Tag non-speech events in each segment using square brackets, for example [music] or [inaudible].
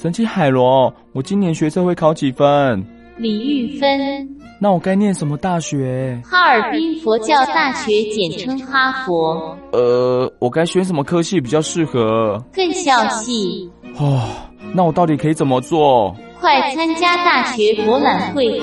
神奇海螺，我今年学测会考几分？李玉芬。那我该念什么大学？哈尔滨佛教大学，简称哈佛。呃，我该选什么科系比较适合？更校系。哦，那我到底可以怎么做？快参加大学博览会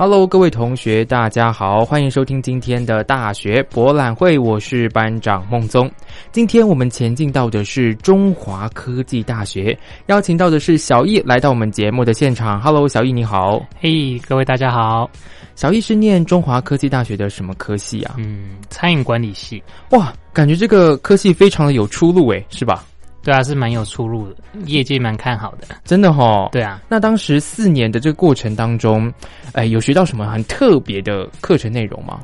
，Go！Hello，各位同学，大家好，欢迎收听今天的大学博览会，我是班长孟宗。今天我们前进到的是中华科技大学，邀请到的是小易来到我们节目的现场。Hello，小易你好，嘿，各位大家好。小易是念中华科技大学的什么科系啊？嗯，餐饮管理系。哇，感觉这个科系非常的有出路诶，是吧？对啊，是蛮有出路的，业界蛮看好的，真的哈。对啊，那当时四年的这个过程当中，哎，有学到什么很特别的课程内容吗？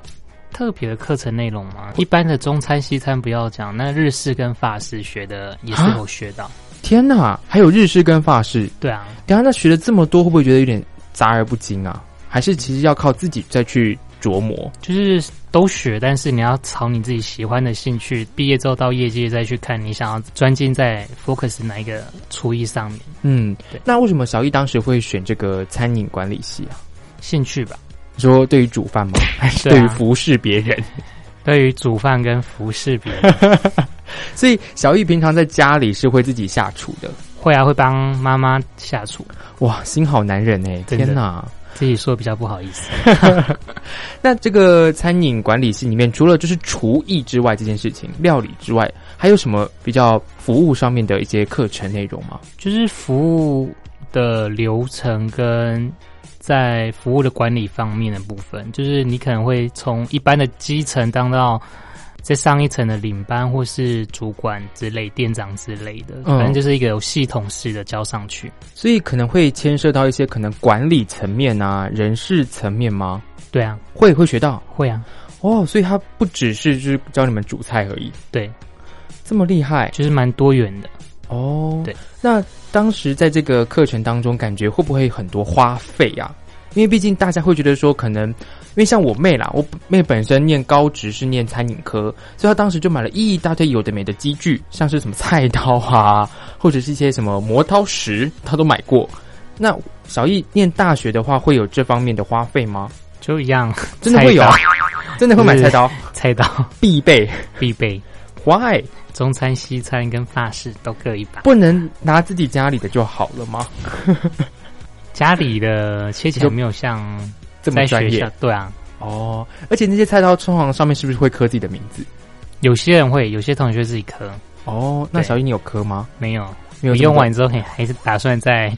特别的课程内容吗？一般的中餐西餐不要讲，那日式跟法式学的也是有学到。天哪，还有日式跟法式？对啊，等下那学了这么多，会不会觉得有点杂而不精啊？还是其实要靠自己再去？琢磨就是都学，但是你要朝你自己喜欢的兴趣，毕业之后到业界再去看你想要专精在 focus 哪一个厨艺上面。嗯，对。那为什么小易当时会选这个餐饮管理系啊？兴趣吧。说对于煮饭吗？[laughs] 还是对于服侍别人？对于煮饭跟服侍别人。[laughs] 所以小易平常在家里是会自己下厨的。会啊，会帮妈妈下厨。哇，心好男人哎！天哪。自己说比较不好意思。[laughs] 那这个餐饮管理系里面，除了就是厨艺之外，这件事情料理之外，还有什么比较服务上面的一些课程内容吗？就是服务的流程跟在服务的管理方面的部分，就是你可能会从一般的基层当到。在上一层的领班或是主管之类、店长之类的，反正就是一个有系统式的交上去，所以可能会牵涉到一些可能管理层面啊、人事层面吗？对啊，会会学到，会啊。哦，所以他不只是就是教你们煮菜而已，对，这么厉害，就是蛮多元的哦。对，那当时在这个课程当中，感觉会不会很多花费啊？因为毕竟大家会觉得说，可能因为像我妹啦，我妹本身念高职是念餐饮科，所以她当时就买了一大堆有的没的机具，像是什么菜刀啊，或者是一些什么磨刀石，她都买过。那小易念大学的话，会有这方面的花费吗？就一样，真的会有，真的会买菜刀，菜刀必备，必备。Why？中餐、西餐跟法式都各一把，不能拿自己家里的就好了吗？[laughs] 家里的切起来没有像这么专业，对啊，哦，而且那些菜刀通常上面是不是会刻自己的名字？有些人会，有些同学自己刻。哦，那小易你有刻吗？没有，没有。用完之后还还是打算再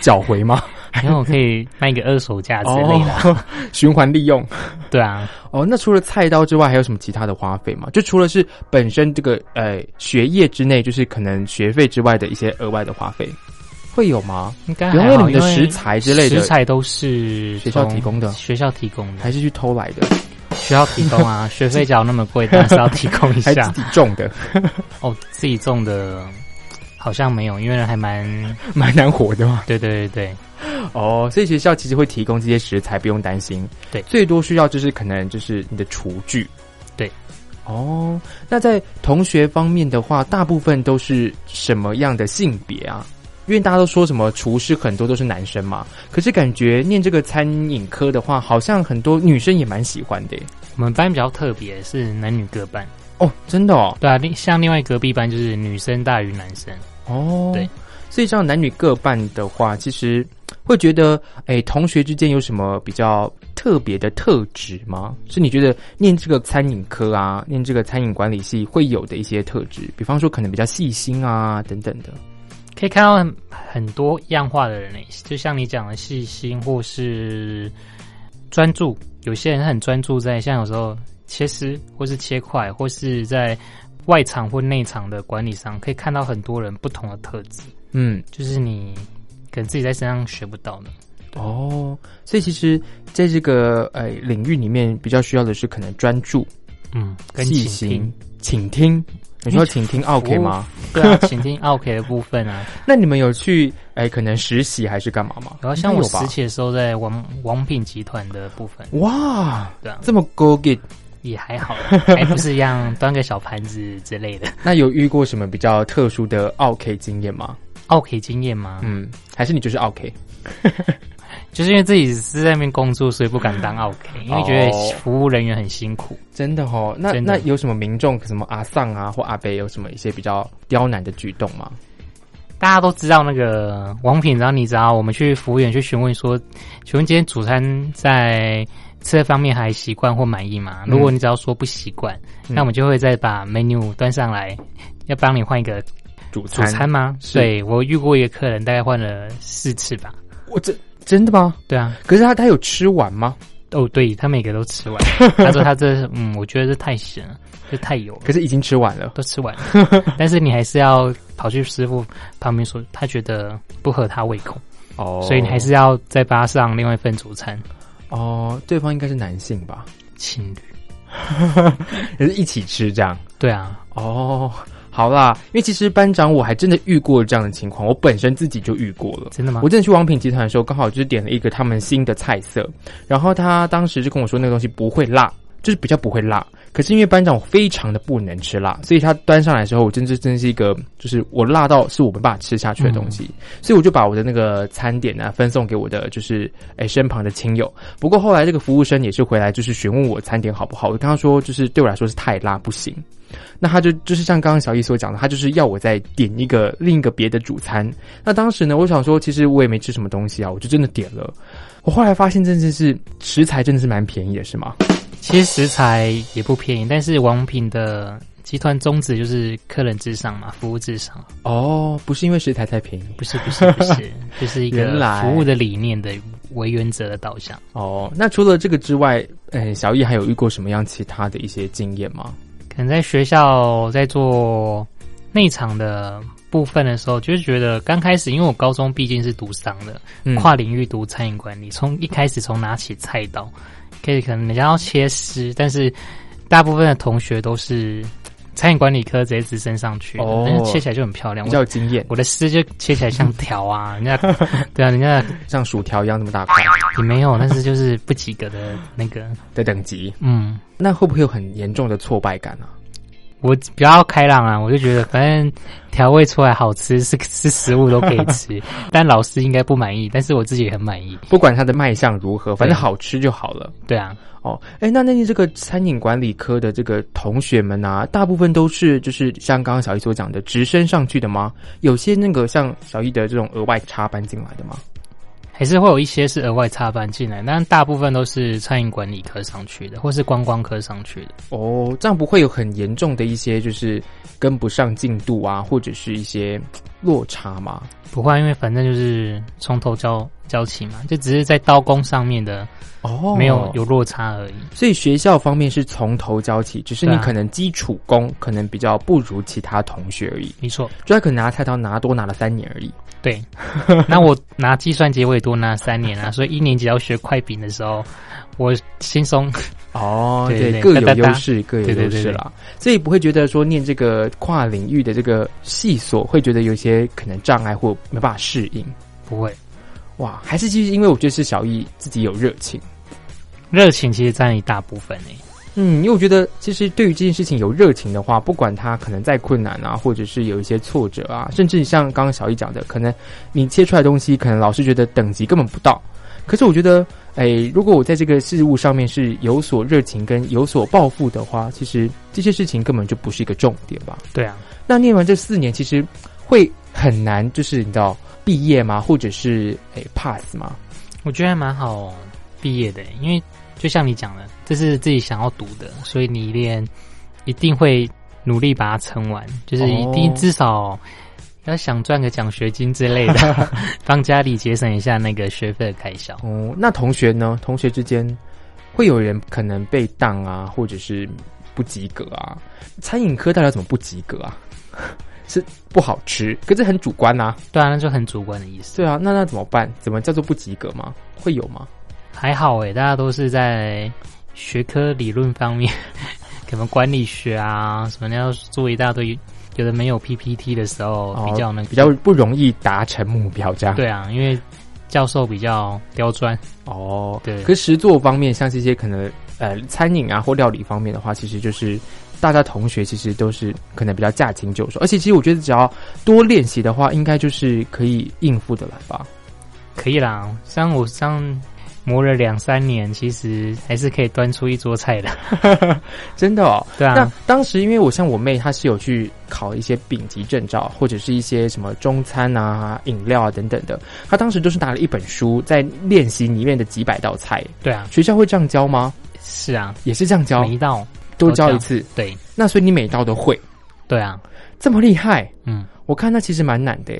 缴 [laughs] 回吗？[laughs] 然后可以卖个二手价之类的，[laughs] 循环利用。对啊，哦，那除了菜刀之外，还有什么其他的花费吗？就除了是本身这个呃学业之内，就是可能学费之外的一些额外的花费。会有吗？应该还好，因为食材之类的，食材都是学校提供的，学校提供的，还是去偷来的？学校提供啊，[laughs] 学费缴那么贵，但是要提供一下。自己种的？哦，自己种的，好像没有，因为还蛮 [laughs] 蛮难活的嘛。对对对对，哦，所以学校其实会提供这些食材，不用担心。对，最多需要就是可能就是你的厨具。对，哦，那在同学方面的话，大部分都是什么样的性别啊？因为大家都说什么厨师很多都是男生嘛，可是感觉念这个餐饮科的话，好像很多女生也蛮喜欢的。我们班比较特别，是男女各半哦，真的哦。对啊，像另外隔壁班就是女生大于男生哦。对，所以这样男女各半的话，其实会觉得，哎，同学之间有什么比较特别的特质吗？是你觉得念这个餐饮科啊，念这个餐饮管理系会有的一些特质，比方说可能比较细心啊等等的。可以看到很多样化的人类，就像你讲的细心或是专注。有些人很专注在，像有时候切丝或是切块，或是在外场或内场的管理上，可以看到很多人不同的特质，嗯，就是你可能自己在身上学不到的。哦，所以其实在这个呃领域里面，比较需要的是可能专注、嗯，跟细心、倾听。你说请听 OK 吗？对啊，请听 OK 的部分啊，[laughs] 那你们有去哎可能实习还是干嘛吗？然后像我实习的时候，在王王品集团的部分，哇，对啊，这么 go get，也还好啦，还不是一样端个小盘子之类的。[laughs] 那有遇过什么比较特殊的 OK 经验吗？OK 经验吗？嗯，还是你就是 OK？[laughs] 就是因为自己是在那边工作，所以不敢当 OK，因为觉得哦服务人员很辛苦。真的哦，那那有什么民众什么阿丧啊或阿贝有什么一些比较刁难的举动吗？大家都知道那个王品，然后你知道我们去服务员去询问说，请问今天主餐在吃的方面还习惯或满意吗？嗯如果你只要说不习惯，嗯那我们就会再把 menu 端上来，要帮你换一个主主餐？吗？对我遇过一个客人，大概换了四次吧。我真真的吗？对啊，可是他他有吃完吗？哦，对他每个都吃完。[laughs] 他说他这嗯，我觉得这太咸了，这太油了。可是已经吃完了。都吃完了，[laughs] 但是你还是要跑去师傅旁边说，他觉得不合他胃口，哦所以你还是要再扒上另外一份主餐。哦，对方应该是男性吧？情侣，[laughs] 也是一起吃这样。对啊，哦，好啦，因为其实班长我还真的遇过这样的情况，我本身自己就遇过了。真的吗我？真的去王品集团的时候，刚好就是点了一个他们新的菜色，然后他当时就跟我说那个东西不会辣，就是比较不会辣。可是因为班长非常的不能吃辣，所以他端上来的时候，我真是真是一个就是我辣到是我没办法吃下去的东西，所以我就把我的那个餐点呢分送给我的就是诶身旁的亲友。不过后来这个服务生也是回来就是询问我餐点好不好，我跟他说就是对我来说是太辣不行。那他就就是像刚刚小易所讲的，他就是要我再点一个另一个别的主餐。那当时呢，我想说，其实我也没吃什么东西啊，我就真的点了。我后来发现，真的是食材真的是蛮便宜的，是吗？其实食材也不便宜，但是王品的集团宗旨就是客人至上嘛，服务至上，哦，不是因为食材太便宜不是不是不是，[laughs] 就是一个服务的理念的为原则的导向。哦。那除了这个之外，呃，小易还有遇过什么样其他的一些经验吗？可能在学校在做内场的部分的时候，就是觉得刚开始，因为我高中毕竟是读商的，嗯跨领域读餐饮管理，从一开始从拿起菜刀，可以可能人家要切丝，但是大部分的同学都是餐饮管理科直接直升上去的，哦但是切起来就很漂亮。比较有我经验，我的丝就切起来像条啊，[laughs] 人家对啊，人家像薯条一样那么大块也没有，但是就是不及格的那个，的等级，嗯。那会不会有很严重的挫败感啊？我比较开朗啊，我就觉得反正调味出来好吃，是是食物都可以吃，[laughs] 但老师应该不满意，但是我自己也很满意。不管它的卖相如何，反正好吃就好了。对啊，哦，哎，那那你这个餐饮管理科的这个同学们啊，大部分都是就是像刚刚小易所讲的直升上去的吗？有些那个像小易的这种额外插班进来的吗？还是会有一些是额外插班进来，但大部分都是餐饮管理科上去的，或是观光科上去的。哦，这样不会有很严重的一些就是跟不上进度啊，或者是一些落差吗？不会，因为反正就是从头教教起嘛，就只是在刀工上面的哦没有有落差而已。所以学校方面是从头教起，只是你可能基础功可能比较不如其他同学而已。没错，就他可能拿菜刀拿多拿了三年而已。对。[laughs] 那我拿计算机我也多拿三年啊，所以一年级要学快饼的时候，我轻松。哦，[laughs] 对对各有优势，各有对对对对优势啦。所以不会觉得说念这个跨领域的这个系所，会觉得有些可能障碍或没办法适应。不会，哇，还是其实因为我觉得是小易自己有热情。热情其实占一大部分诶、嗯，因为我觉得其实对于这件事情有热情的话，不管他可能再困难啊，或者是有一些挫折啊，甚至像刚刚小易讲的，可能你切出来的东西，可能老师觉得等级根本不到。可是我觉得，哎，如果我在这个事物上面是有所热情跟有所抱负的话，其实这些事情根本就不是一个重点吧。对啊，那念完这四年，其实会很难，就是你知道毕业吗？或者是哎 pass 吗？我觉得还蛮好毕业的，因为就像你讲的，这是自己想要读的，所以你一定一定会努力把它撑完，就是一定哦至少要想赚个奖学金之类的，[laughs] 帮家里节省一下那个学费的开销。哦，那同学呢？同学之间会有人可能被当啊，或者是不及格啊。餐饮科大家怎么不及格啊？[laughs] 是不好吃，可是很主观呐、对啊，那就很主观的意思。对啊，那那怎么办？怎么叫做不及格吗？会有吗？还好诶，大家都是在学科理论方面，[laughs] 可能管理学啊什么的要做一大堆，有的没有 PPT 的时候比较那个哦比较不容易达成目标，这样对啊，因为教授比较刁钻，哦。对可是实作方面，像这些可能呃餐饮啊或料理方面的话，其实就是大家同学其实都是可能比较驾轻就熟，而且其实我觉得只要多练习的话，应该就是可以应付的了吧。可以啦。像我上磨了两三年，其实还是可以端出一桌菜的。[laughs] 真的哦。对啊那，当时因为我像我妹，她是有去考一些丙级证照，或者是一些什么中餐啊、饮料啊等等的。她当时就是拿了一本书在练习里面的几百道菜。对啊，学校会这样教吗？是啊，也是这样教每，一道都教一次。对那所以你每道都会，对啊，这么厉害？嗯。我看那其实蛮难的。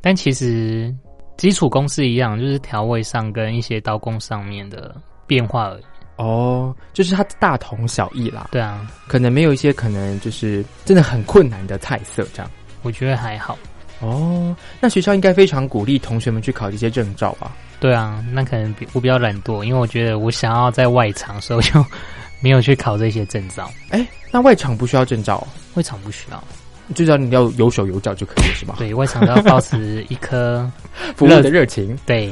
但其实基础功是一样，就是调味上跟一些刀工上面的变化而已。哦，就是它大同小异啦，对啊，可能没有一些可能就是真的很困难的菜色这样。我觉得还好。哦，那学校应该非常鼓励同学们去考这些证照吧？对啊，那可能比我比较懒惰，因为我觉得我想要在外场，所以我就 [laughs] 没有去考这些证照。哎，那外场不需要证照哦，外场不需要，就只要你要有手有脚就可以了，是吧？对外场都要保持一颗 [laughs] 服务的热情对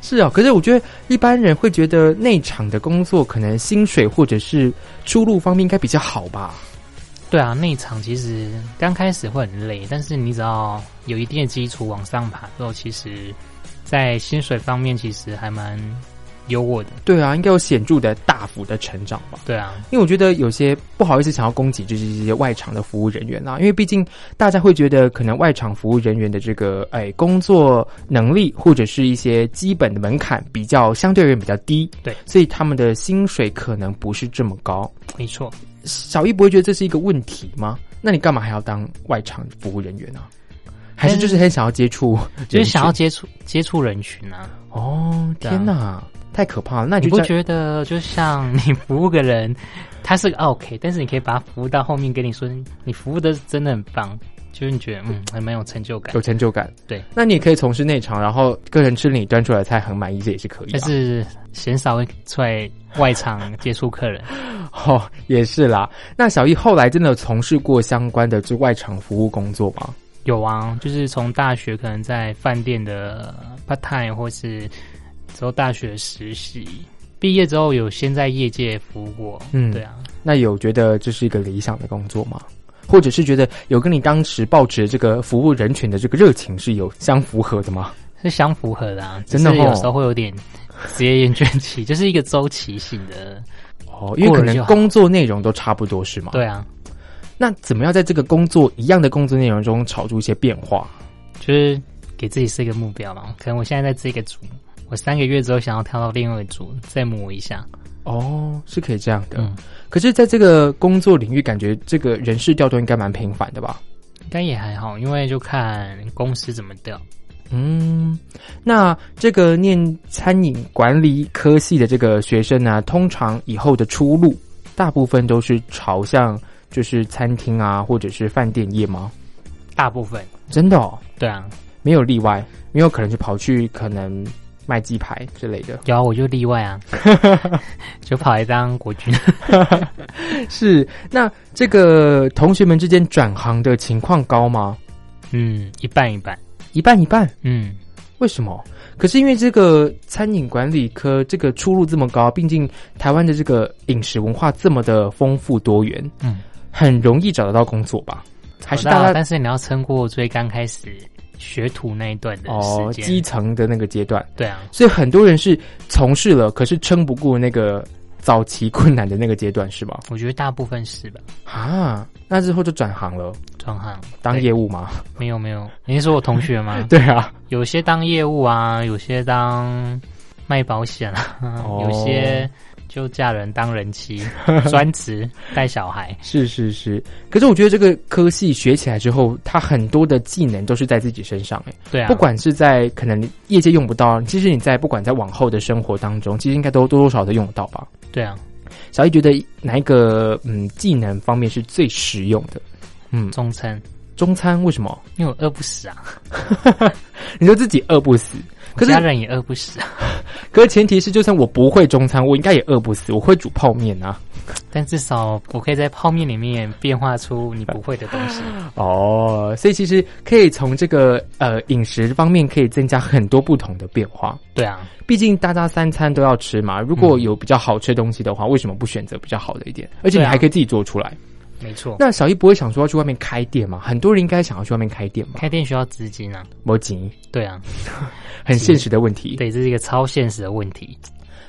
是啊。可是我觉得一般人会觉得内场的工作可能薪水或者是出路方面应该比较好吧？对啊，内场其实刚开始会很累，但是你只要有一定的基础往上爬之后，其实，在薪水方面其实还蛮优渥的。对啊，应该有显著的大幅的成长吧？对啊，因为我觉得有些不好意思想要攻击，就是这些外场的服务人员啦，因为毕竟大家会觉得可能外场服务人员的这个哎工作能力或者是一些基本的门槛比较相对而言比较低，对，所以他们的薪水可能不是这么高。没错。小易不会觉得这是一个问题吗？那你干嘛还要当外场服务人员呢、还是就是很想要接触，就是想要接触接触人群啊！哦，天哪，太可怕了！那你不觉得就像你服务个人，他是个 [laughs] OK，但是你可以把他服务到后面，跟你说你服务的真的很棒，就是你觉得嗯还蛮有成就感有。成就感？对，那你也可以从事内场，然后个人吃你端出来的菜很满意，这也是可以、啊。但是鲜少会出来外场接触客人。[laughs] 哦，也是啦。那小易后来真的有从事过相关的就外场服务工作吗？有啊，就是从大学可能在饭店的 part time，或是之后大学实习，毕业之后有先在业界服务过。嗯对啊，那有觉得这是一个理想的工作吗？或者是觉得有跟你当时抱持这个服务人群的这个热情是有相符合的吗？是相符合的啊，真的哦有时候会有点职业厌倦期，就是一个周期性的。哦，因为可能工作内容都差不多是吗？。对啊，那怎么样在这个工作一样的工作内容中炒出一些变化？就是给自己设一个目标嘛。可能我现在在这个组，我三个月之后想要跳到另外一个组，再磨一下。哦，是可以这样的。嗯，可是，在这个工作领域，感觉这个人事调动应该蛮频繁的吧？应该也还好，因为就看公司怎么调。嗯，那这个念餐饮管理科系的这个学生呢，通常以后的出路，大部分都是朝向就是餐厅啊，或者是饭店业吗？大部分真的哦，对啊，没有例外，没有可能就跑去可能卖鸡排之类的。有啊，我就例外啊，[laughs] 就跑来当国军。[laughs] 是，那这个同学们之间转行的情况高吗？嗯，一半一半。一半一半。嗯，为什么？可是因为这个餐饮管理科这个出路这么高，毕竟台湾的这个饮食文化这么的丰富多元，嗯，很容易找得到工作吧？还是大家但是你要撑过最刚开始学徒那一段的哦时间。基层的那个阶段，对啊，所以很多人是从事了，可是撑不过那个早期困难的那个阶段，是吗？我觉得大部分是吧？啊，那之后就转行了，转行当对业务吗？没有没有，你是说我同学吗？[laughs] 对啊，有些当业务啊，有些当卖保险啊，哦有些就嫁人当人妻，[laughs] 专职带小孩。是是是。可是我觉得这个科系学起来之后，它很多的技能都是在自己身上，哎。对啊，不管是在可能业界用不到，其实你在不管在往后的生活当中，其实应该都多多少少都用得到吧。对啊，小易觉得哪一个嗯技能方面是最实用的？嗯，中餐，中餐为什么？因为我饿不死啊，[laughs] 你说自己饿不死，可是家人也饿不死啊。[laughs] 可是前提是，就算我不会中餐，我应该也饿不死，我会煮泡面啊。但至少我可以在泡面里面变化出你不会的东西。[laughs] 哦，所以其实可以从这个呃饮食方面可以增加很多不同的变化。对啊，毕竟大家三餐都要吃嘛，如果有比较好吃的东西的话，为什么不选择比较好的一点？而且你还可以自己做出来。没错。那小易不会想说要去外面开店嘛？很多人应该想要去外面开店嘛？开店需要资金啊。摩吉，对啊，[laughs] 很现实的问题。[laughs] 对，这是一个超现实的问题。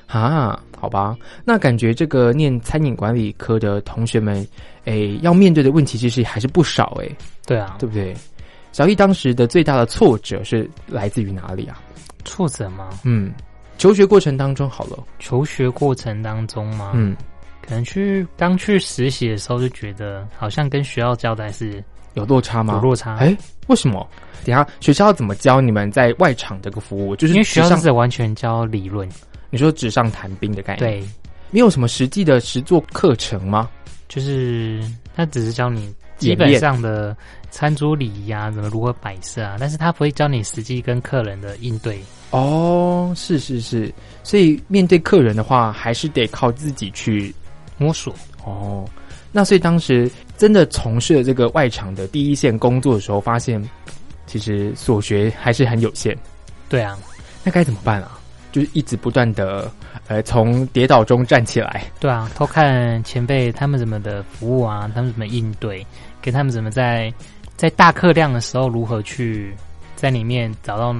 啊，好吧，那感觉这个念餐饮管理科的同学们，诶，要面对的问题其实还是不少诶，对啊，对不对？小易当时的最大的挫折是来自于哪里啊？挫折吗？嗯，求学过程当中好了，求学过程当中吗？嗯，可能去刚去实习的时候就觉得好像跟学校交代是有落差吗？有落差，哎，为什么？等一下学校要怎么教你们在外场这个服务？就是因为学校是完全教理论，你说纸上谈兵的概念，，对，没有什么实际的实作课程吗？就是他只是教你基本上的餐桌礼仪啊，怎么如何摆设啊，但是他不会教你实际跟客人的应对。哦，是是是，所以面对客人的话，还是得靠自己去摸索，哦。那所以当时真的从事了这个外场的第一线工作的时候，发现其实所学还是很有限。对啊，那该怎么办啊？就是一直不断的呃从跌倒中站起来。对啊，偷看前辈他们怎么的服务啊，他们怎么应对，跟他们怎么在在大客量的时候如何去在里面找到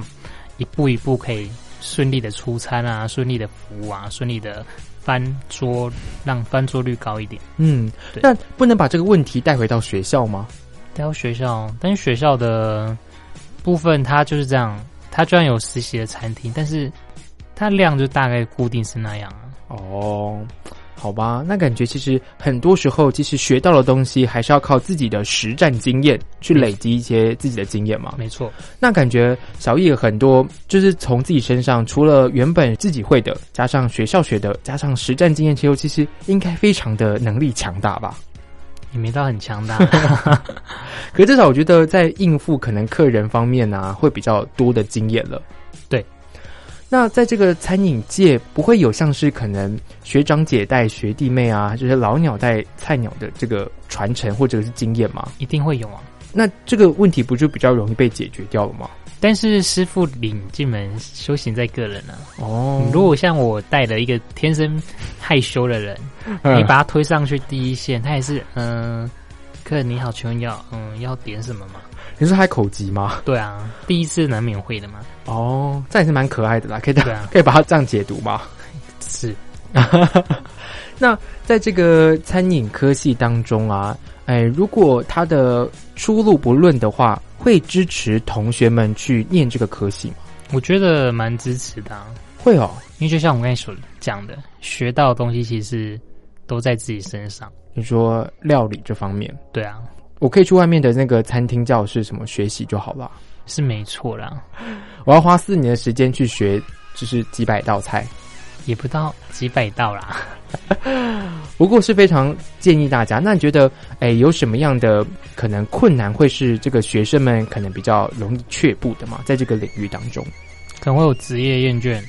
一步一步可以顺利的出餐啊，顺利的服务啊，顺利的翻桌，让翻桌率高一点。嗯，对那不能把这个问题带回到学校吗？带到学校，但是学校的部分它就是这样，它虽然有实习的餐厅，但是它量就大概固定是那样啊。哦，好吧，那感觉其实很多时候，其实学到的东西还是要靠自己的实战经验去累积一些自己的经验嘛。没错，那感觉小易很多就是从自己身上，除了原本自己会的，加上学校学的，加上实战经验之后，其实应该非常的能力强大吧。也没到很强大。[laughs] 可至少我觉得在应付可能客人方面啊，会比较多的经验了。对。那在这个餐饮界，不会有像是可能学长姐带学弟妹啊，就是老鸟带菜鸟的这个传承或者是经验吗？一定会有啊。那这个问题不就比较容易被解决掉了吗？但是师傅领进门，修行在个人啊。哦如果像我带了一个天生害羞的人，嗯你把他推上去第一线，他也是嗯，客人你好，请问要嗯要点什么吗？你说还口急吗？对啊，第一次难免会的嘛。哦，这也是蛮可爱的啦，可以对啊可以把它这样解读吗？是 [laughs] 那在这个餐饮科系当中啊，哎，如果他的出路不论的话，会支持同学们去念这个科系吗？我觉得蛮支持的、啊，会哦。因为就像我刚才所讲的，学到的东西其实都在自己身上。你说料理这方面，对啊，我可以去外面的那个餐厅教室什么学习就好了。是没错啦，我要花四年的时间去学，就是几百道菜。也不到几百道啦。[laughs] 不过是非常建议大家。那你觉得，哎，有什么样的可能困难会是这个学生们可能比较容易却步的吗？在这个领域当中？可能会有职业厌倦，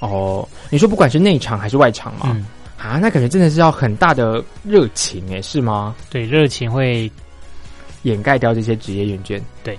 哦，你说不管是内场还是外场嘛，嗯，啊，那感觉真的是要很大的热情哎，是吗？对，热情会掩盖掉这些职业厌倦。对，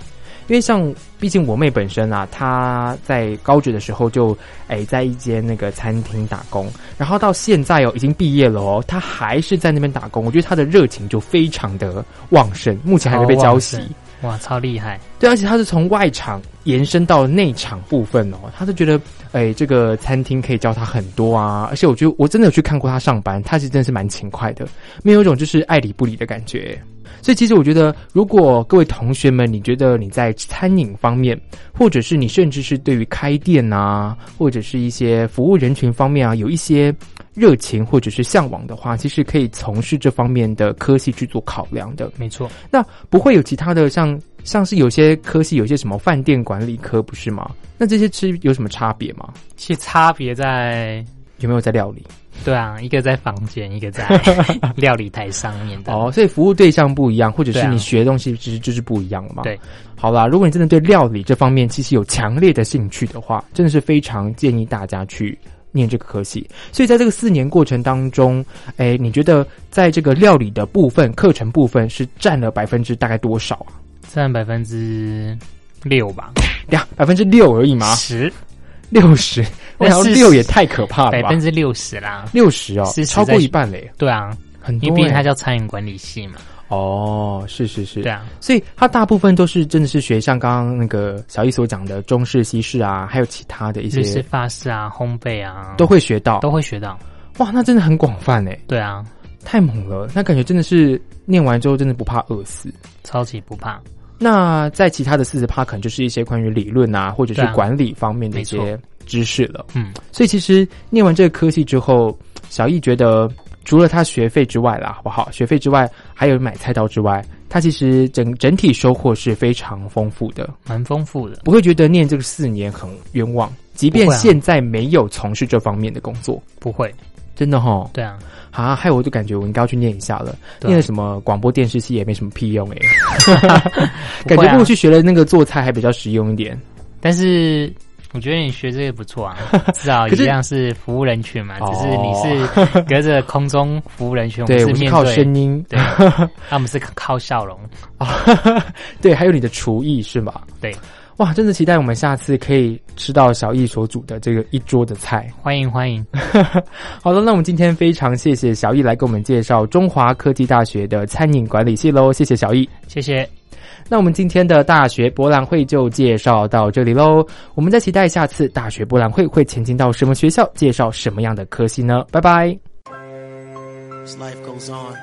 因为像毕竟我妹本身啊，她在高职的时候就哎在一间那个餐厅打工，然后到现在哦已经毕业了哦，她还是在那边打工。我觉得她的热情就非常的旺盛，目前还没被浇熄。哇，超厉害，对，而且他是从外场延伸到内场部分哦，他就觉得，哎，这个餐厅可以教他很多啊，而且我觉得我真的有去看过他上班，他其实真的是蛮勤快的，没有一种就是爱理不理的感觉。所以其实我觉得，如果各位同学们，你觉得你在餐饮方面，或者是你甚至是对于开店啊，或者是一些服务人群方面啊，有一些热情或者是向往的话，其实可以从事这方面的科系去做考量的。没错，那不会有其他的像像是有些科系有些什么饭店管理科不是吗？那这些吃有什么差别吗？其实差别在有没有在料理？对啊，一个在房间，一个在 [laughs] 料理台上面的。哦，所以服务对象不一样，或者是你学的东西其实就是不一样了嘛。对，好啦，如果你真的对料理这方面其实有强烈的兴趣的话，真的是非常建议大家去念这个科系。所以在这个四年过程当中，哎，你觉得在这个料理的部分课程部分是占了百分之大概多少啊？占百分之六吧，[laughs] 呀，百分之六而已吗？十六十，[laughs] 然后六也太可怕了吧百分？之六十啦。六十哦是，超过一半嘞，对啊，很多因为毕竟它欸叫餐饮管理系嘛。哦，是是是，对啊，所以它大部分都是真的是学像刚刚那个小易所讲的中式、西式啊，还有其他的一日式些法式啊、烘焙啊，都会学到。都会学到。哇，那真的很广泛哎，对啊，太猛了！那感觉真的是念完之后真的不怕饿死。超级不怕。那在其他的四十趴，可能就是一些关于理论啊，或者是管理方面的一没些知识了。嗯，所以其实念完这个科系之后，小易觉得除了他学费之外啦，好不好？学费之外，还有买菜刀之外，他其实整整体收获是非常丰富的，蛮丰富的。不会觉得念这个四年很冤枉。即便现在没有从事这方面的工作，不会，真的哈，对啊，啊，害我就感觉我应该要去念一下了。念了什么广播电视系也没什么屁用哎、[laughs] [laughs] 感觉不如去学了那个做菜还比较实用一点。但是我觉得你学这个不错啊，[laughs] 至少一样是服务人群嘛，哦只是你是隔着空中服务人群，我对，们是面我是靠声，音，对，[laughs] 那我们是靠笑容。[laughs] 对，还有你的厨艺是吗？对，哇，真的期待我们下次可以吃到小易所煮的这个一桌的菜。欢迎欢迎，好了，那我们今天非常谢谢小易来给我们介绍中华科技大学的餐饮管理系喽，谢谢小易。谢谢，那我们今天的大学博览会就介绍到这里喽，我们再期待下次大学博览会会前进到什么学校，介绍什么样的科系呢？拜拜。As life goes on,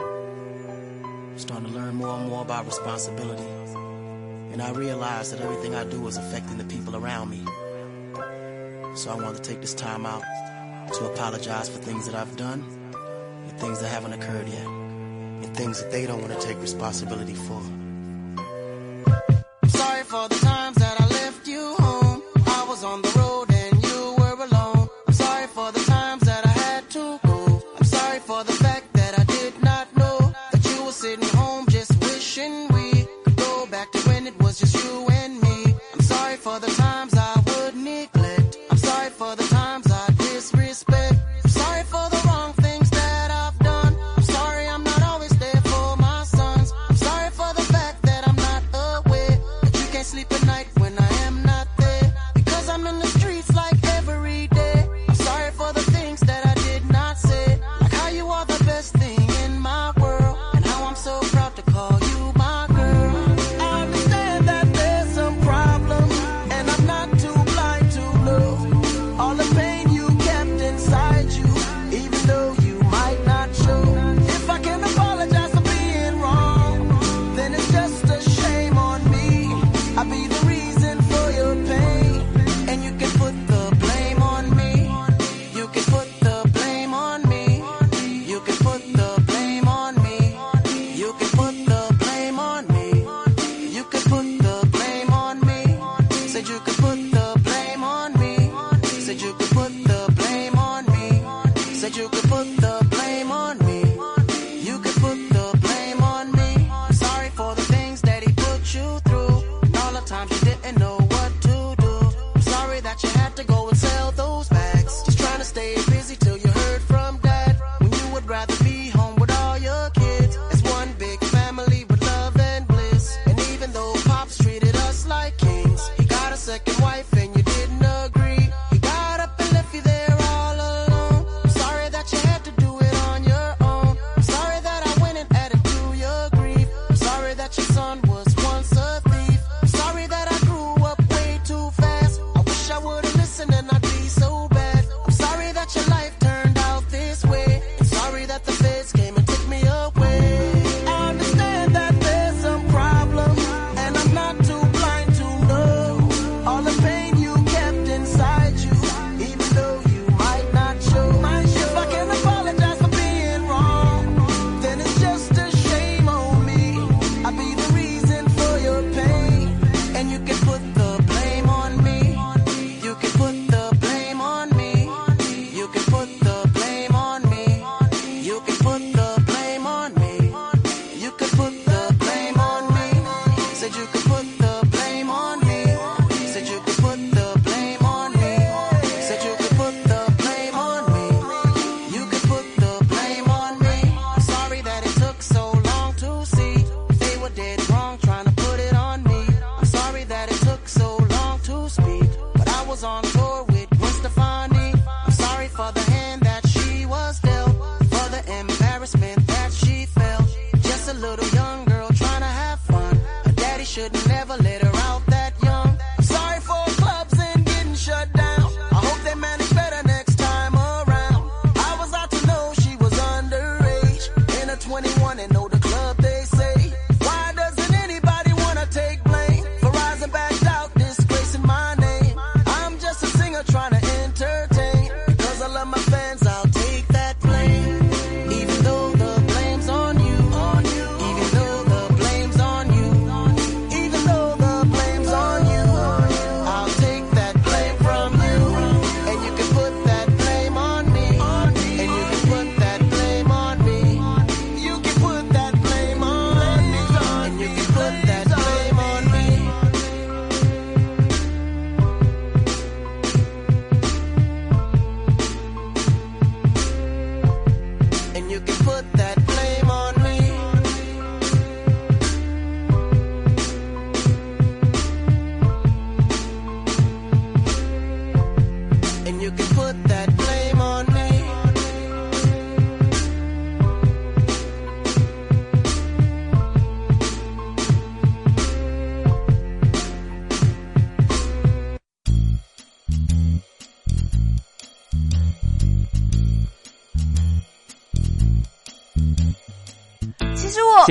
I'm starting to learn more and more about responsibility. And I realize that everything I do is affecting the people around me. So I want to take this time out to apologize for things that I've done and things that haven't occurred yet and things that they don't want to take responsibility for. all the time.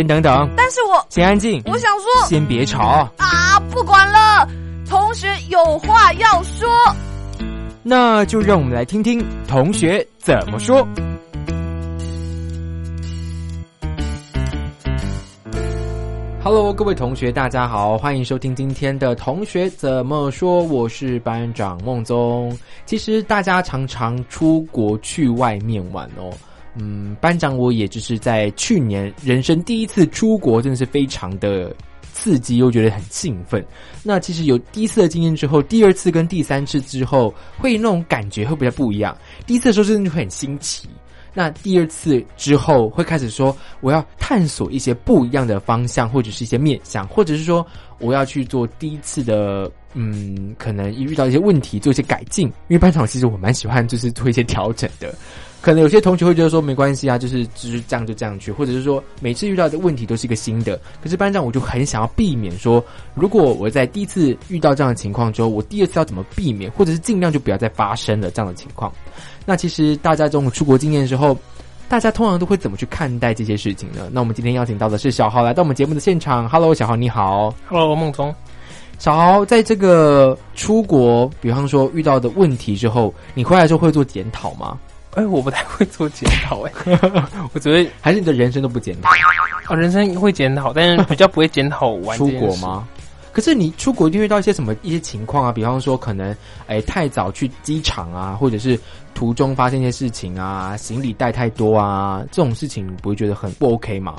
先等等，但是我先安静，我想说先别吵。啊，不管了，同学有话要说。那就让我们来听听同学怎么说。Hello，各位同学，大家好，欢迎收听今天的同学怎么说。我是班长孟宗。其实大家常常出国去外面玩哦。嗯，班长我也就是在去年人生第一次出国，真的是非常的刺激，又觉得很兴奋。那其实有第一次的经验之后，第二次跟第三次之后，会那种感觉会比较不一样。第一次的时候真的就会很新奇，那第二次之后会开始说我要探索一些不一样的方向，或者是一些面向，或者是说我要去做第一次的，嗯，可能遇到一些问题做一些改进。因为班长其实我蛮喜欢就是做一些调整的。可能有些同学会觉得说没关系啊，就是就是这样就这样去，或者是说每次遇到的问题都是一个新的。可是班长我就很想要避免说，如果我在第一次遇到这样的情况之后，我第二次要怎么避免，或者是尽量就不要再发生了这样的情况。那其实大家这种出国经验的时候，大家通常都会怎么去看待这些事情呢？那我们今天邀请到的是小豪来到我们节目的现场。Hello，小豪你好。Hello，孟总，小豪在这个出国，比方说遇到的问题之后，你回来之后会做检讨吗？哎，我不太会做检讨，哎，我只会还是你的人生都不检讨？哦，人生会检讨，但是比较不会检讨完出？国吗？可是你出国一定遇到一些什么一些情况啊？比方说可能哎太早去机场啊，或者是途中发生一些事情啊，行李带太多啊，这种事情你不会觉得很不 OK 吗？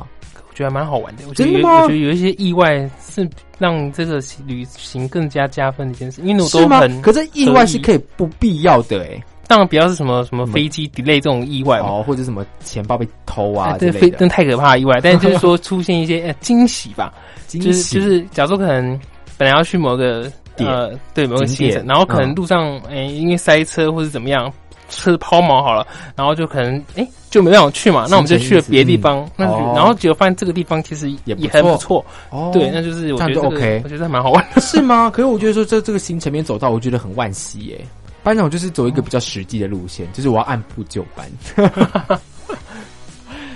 我觉得还蛮好玩的。我觉得我觉得有一些意外是让这个旅行更加加分的一件事，因为我是吗都很？可是意外是可以不必要的哎、当然不要是什么什么飞机 delay 这种意外。哦，或者什么钱包被偷啊哎，这非之类的。真太可怕的意外，但是就是说 [laughs] 出现一些呃惊喜吧，就是就是，假如说可能本来要去某个点。呃对某个景点。行程，然后可能嗯路上哎、因为塞车或者怎么样，车抛锚好了，然后就可能哎、就没办法去嘛，那我们就去了别的地方，那然后结果发现这个地方其实也不也很不错。错，哦。对，那就是我觉得这个 OK 我觉得蛮好玩的。是吗？可是我觉得说这这个行程面走到，我觉得很惋惜耶。班长就是走一个比较实际的路线，就是我要按部就班。[laughs]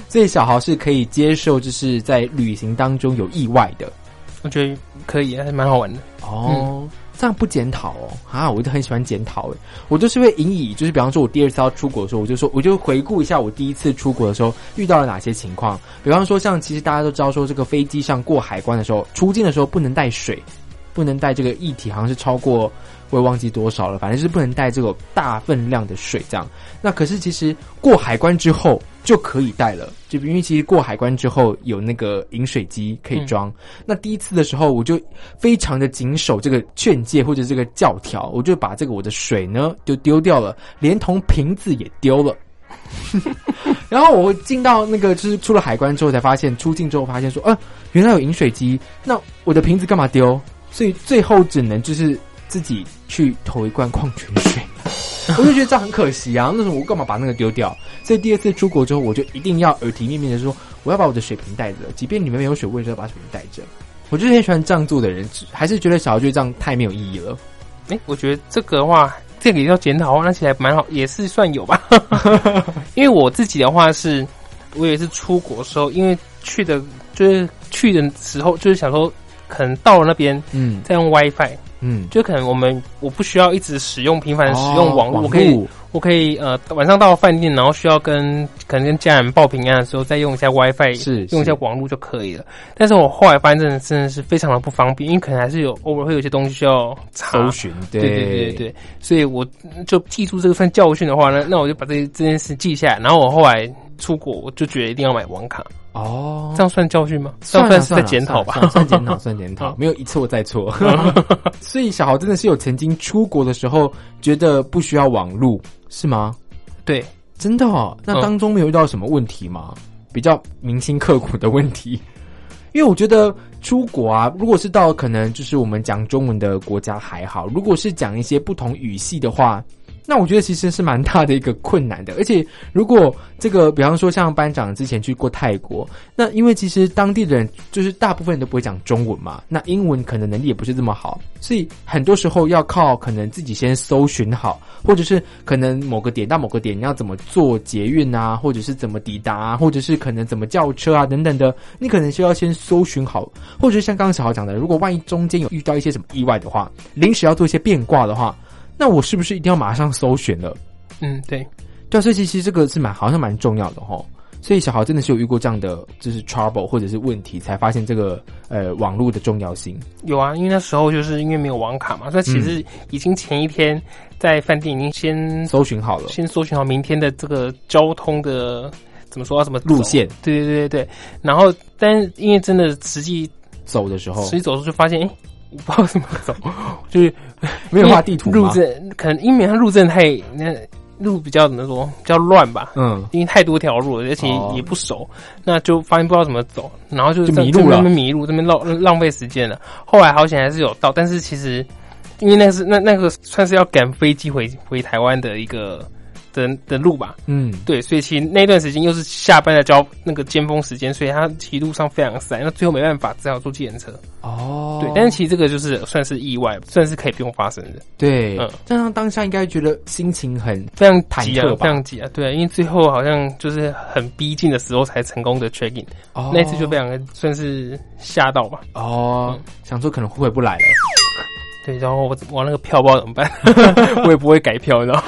所以小豪是可以接受，就是在旅行当中有意外的我觉得可以，还蛮好玩的。哦。这样不检讨哦啊，我就很喜欢检讨诶。我就是会引以，就是比方说我第二次要出国的时候，我就说我就回顾一下我第一次出国的时候遇到了哪些情况。比方说，像其实大家都知道说，这个飞机上过海关的时候，出境的时候不能带水，不能带这个液体，好像是超过我也忘记多少了，反正是不能带这个大分量的水这样。那可是其实过海关之后就可以带了，就因为其实过海关之后有那个饮水机可以装。那第一次的时候我就非常的谨守这个劝诫或者这个教条，我就把这个我的水呢就丢掉了，连同瓶子也丢了。然后我进到那个就是出了海关之后，才发现出境之后发现说，呃，原来有饮水机，那我的瓶子干嘛丢？所以最后只能就是自己去投一罐矿泉水。[laughs] 我就觉得这样很可惜啊，那时候我干嘛把那个丢掉？所以第二次出国之后，我就一定要耳提面命的说，我要把我的水瓶带着，即便你们没有水，我也是要把水瓶带着。我就是很喜欢这样做的人，还是觉得小豪觉得这样太没有意义了。[laughs] 哎、我觉得这个的话，这个也要检讨，那起来蛮好，也是算有吧。因为我自己的话是，我也是出国的时候，因为去的就是去的时候，就是想说，可能到了那边嗯再用 WiFi，嗯，就可能我们我不需要一直使用频繁使用网络，哦我可以我可以呃晚上到饭店，然后需要跟可能跟家人报平安的时候，再用一下 WiFi，是用一下网络就可以了。但是我后来发现真的真的是非常的不方便，因为可能还是有偶尔会有些东西需要查。搜寻，对。对对对所以我就记住这个算教训的话呢，那我就把这这件事记下来。然后我后来出国，我就觉得一定要买网卡，哦，这样算教训吗？这样算算是在检讨吧？算检讨，算检讨，[laughs] 没有一错再错。[laughs] 所以小豪真的是有曾经出国的时候觉得不需要网路，是吗？对，真的哦，那嗯当中没有遇到什么问题吗？比较铭心刻骨的问题？[laughs] 因为我觉得出国啊，如果是到可能就是我们讲中文的国家还好，如果是讲一些不同语系的话，那我觉得其实是蛮大的一个困难的。而且如果这个，比方说像班长之前去过泰国，那因为其实当地的人就是大部分人都不会讲中文嘛，那英文可能能力也不是这么好，所以很多时候要靠可能自己先搜寻好，或者是可能某个点到某个点你要怎么坐捷运啊，或者是怎么抵达、啊，或者是可能怎么叫车啊等等的，你可能需要先搜寻好，或者是像刚刚小豪讲的，如果万一中间有遇到一些什么意外的话，临时要做一些变卦的话，那我是不是一定要马上搜寻了？嗯，对，对啊，所以其实这个是蛮好像蛮重要的哈。所以小豪真的是有遇过这样的就是 trouble 或者是问题，才发现这个呃网络的重要性。有啊，因为那时候就是因为没有网卡嘛，所以其实已经前一天在饭店已经先搜寻好了先搜寻好明天的这个交通的怎么说啊，什么路线，对对对对对。然后，但因为真的实际走的时候实际走的时候就发现，哎、我不知道怎么走，就是 [laughs] 没有画地图吗路政可能因为它路政太那路比较怎么说比较乱吧，嗯，因为太多条路了，而且哦。也不熟，那就发现不知道怎么走，然后就迷路了。迷路，这边浪浪费时间了。后来好险还是有到，但是其实因为那是那那个算是要赶飞机回回台湾的一个的的路吧，嗯，对，所以其实那段时间又是下班的交那个尖峰时间，所以他骑路上非常塞，那最后没办法，只好坐计程车。哦，对，但是其实这个就是算是意外，算是可以不用发生的，对，嗯这样当下应该觉得心情很非常忐忑，吧非常急啊，对啊，因为最后好像就是很逼近的时候才成功的 check in，、哦那一次就非常的算是吓到吧。哦，想说可能回不来了。对，然后我我那个票不知道怎么办，[laughs] 我也不会改票，你知道？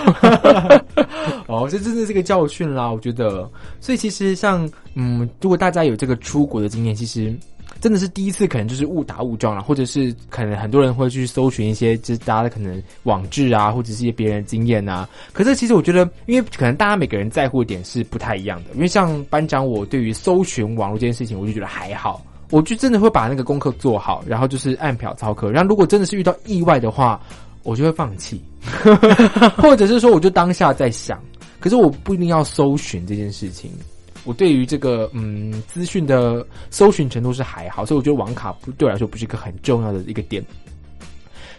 [laughs] 哦，这真的是个教训啦，我觉得。所以其实像嗯，如果大家有这个出国的经验，其实真的是第一次，可能就是误打误撞啦，或者是可能很多人会去搜寻一些就是大家的可能网志啊，或者是一些别人的经验啊。可是其实我觉得，因为可能大家每个人在乎的点是不太一样的。因为像班长我对于搜寻网络这件事情，我就觉得还好。我就真的会把那个功课做好，然后就是按表操课。然后如果真的是遇到意外的话，我就会放弃，[laughs] 或者是说我就当下在想。可是我不一定要搜寻这件事情。我对于这个嗯资讯的搜寻程度是还好，所以我觉得网卡不对我来说不是一个很重要的一个点。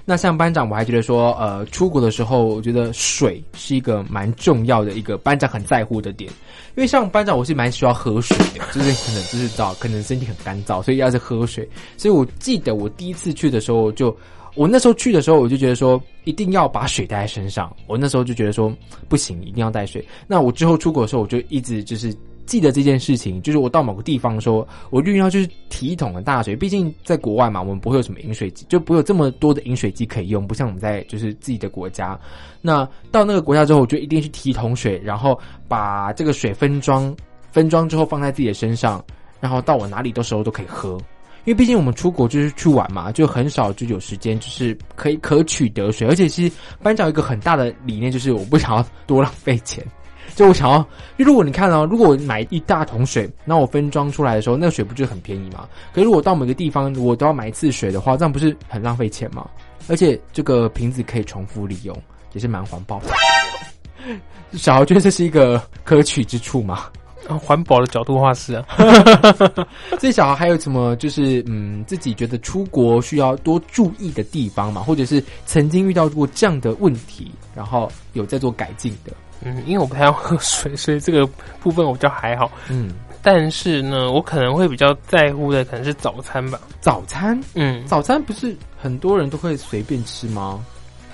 那像班长，我还觉得说，呃，出国的时候，我觉得水是一个蛮重要的一个班长很在乎的点，因为像班长，我是蛮需要喝水的，就是可能就是到可能身体很干燥，所以要是喝水。所以我记得我第一次去的时候就，我那时候去的时候，我就觉得说一定要把水带在身上。我那时候就觉得说不行，一定要带水。那我之后出国的时候，我就一直就是记得这件事情，就是我到某个地方的时候，我就要就是提一桶的大水。毕竟在国外嘛，我们不会有什么饮水机，就不会有这么多的饮水机可以用，不像我们在就是自己的国家。那到那个国家之后，我就一定去提一桶水，然后把这个水分装，分装之后放在自己的身上，然后到我哪里的时候都可以喝。因为毕竟我们出国就是去玩嘛，就很少就有时间，就是可以可取得水。而且其实班长一个很大的理念，就是我不想要多浪费钱，就我想要，因为如果你看哦，如果我买一大桶水，那我分装出来的时候，那个水不就很便宜吗？可是如果到每个地方我都要买一次水的话，这样不是很浪费钱吗？而且这个瓶子可以重复利用，也是蛮环保的。小豪觉得这是一个可取之处嘛？啊环保的角度话是啊，[laughs] 所以小豪还有什么就是嗯自己觉得出国需要多注意的地方嘛，或者是曾经遇到过这样的问题，然后有在做改进的？嗯，因为我不太要喝水，[laughs] 所以这个部分我比较还好。嗯，但是呢，我可能会比较在乎的可能是早餐吧。早餐，嗯，早餐不是很多人都会随便吃吗？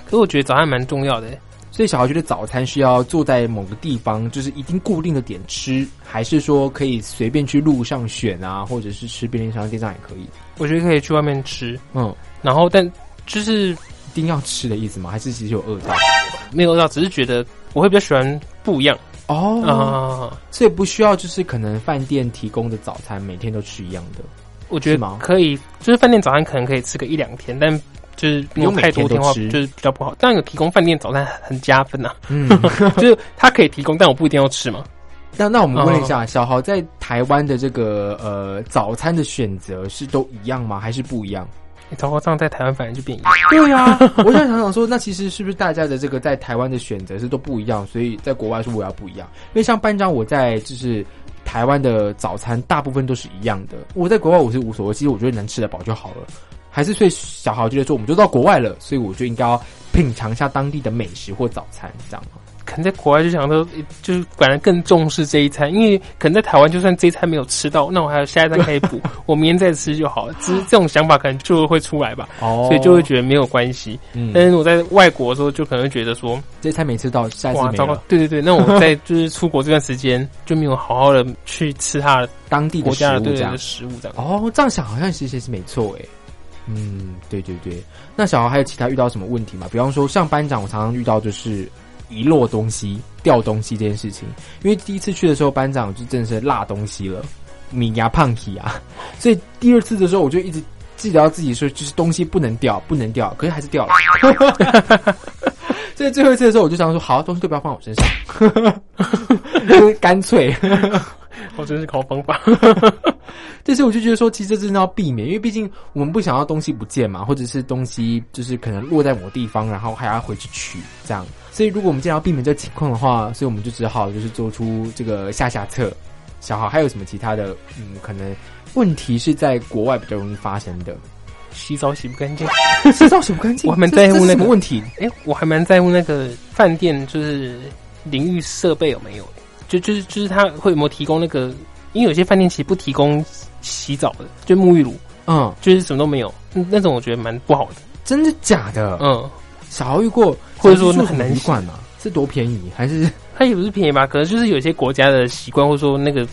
可是我觉得早餐蛮重要的。所以小孩觉得早餐需要坐在某个地方，就是一定固定的点吃，还是说可以随便去路上选啊，或者是吃便利商店上也可以？我觉得可以去外面吃，嗯，然后但就是一定要吃的意思吗？还是其实有饿到？没有饿到，只是觉得我会比较喜欢不一样哦啊、所以不需要就是可能饭店提供的早餐每天都吃一样的。我觉得可以，就是饭店早餐可能可以吃个一两天，但就是如果太多天的话，就是比较不好。当然有提供饭店早餐很加分呐、嗯，[laughs] 就是它可以提供，但我不一定要吃嘛。那那我们问一下，小豪在台湾的这个呃早餐的选择是都一样吗？还是不一样？你糟糕，这样在台湾反而就变一样。[laughs] 对呀、我想 [laughs] 想想说，那其实是不是大家的这个在台湾的选择是都不一样？所以在国外说我要不一样，因为像班长我在就是台湾的早餐大部分都是一样的，我在国外我是无所谓，其实我觉得能吃得饱就好了。还是所以小豪觉得说，我们就到国外了，所以我就应该要品尝一下当地的美食或早餐，这样吗？可能在国外就想说，就是反而更重视这一餐，因为可能在台湾就算这一餐没有吃到，那我还有下一餐可以补，[laughs] 我明天再吃就好了。只是这种想法可能就会出来吧，哦所以就会觉得没有关系。嗯但是我在外国的时候，就可能会觉得说，这餐没吃到，下一次对对对，那我 [laughs] 在就是出国这段时间就没有好好的去吃它的当地的国家的食物这样对的。食物这样。哦，这样想好像其实是没错诶。嗯，对对对。那小豪还有其他遇到什么问题吗？比方说，像班长，我常常遇到就是遗落东西、掉东西这件事情。因为第一次去的时候，班长就真的是落东西了，米牙胖体啊，[laughs] 所以第二次的时候，我就一直记得要自己说，就是东西不能掉，不能掉，可是还是掉了。[laughs] 所以最后一次的时候，我就想说，好，东西都不要放我身上，就 [laughs] 是干脆。我真是靠方法。但是我就觉得说，其实这真的要避免，因为毕竟我们不想要东西不见嘛，或者是东西就是可能落在某地方，然后还要回去取这样。所以如果我们既然要避免这情况的话，所以我们就只好就是做出这个下下策。小豪还有什么其他的嗯，可能问题是在国外比较容易发生的？洗澡洗不干净，洗澡洗不干净，我还蛮在乎那个问题？哎、我还蛮在乎那个饭店就是淋浴设备有没有，就就是就是他会有没有提供那个，因为有些饭店其实不提供洗澡的，就沐浴乳，嗯，就是什么都没有，嗯那种我觉得蛮不好的。真的假的？嗯，小豪遇过，或者说那很难洗旅馆嘛？是多便宜还是？[laughs] 它也不是便宜吧，可能就是有些国家的习惯，或者说那个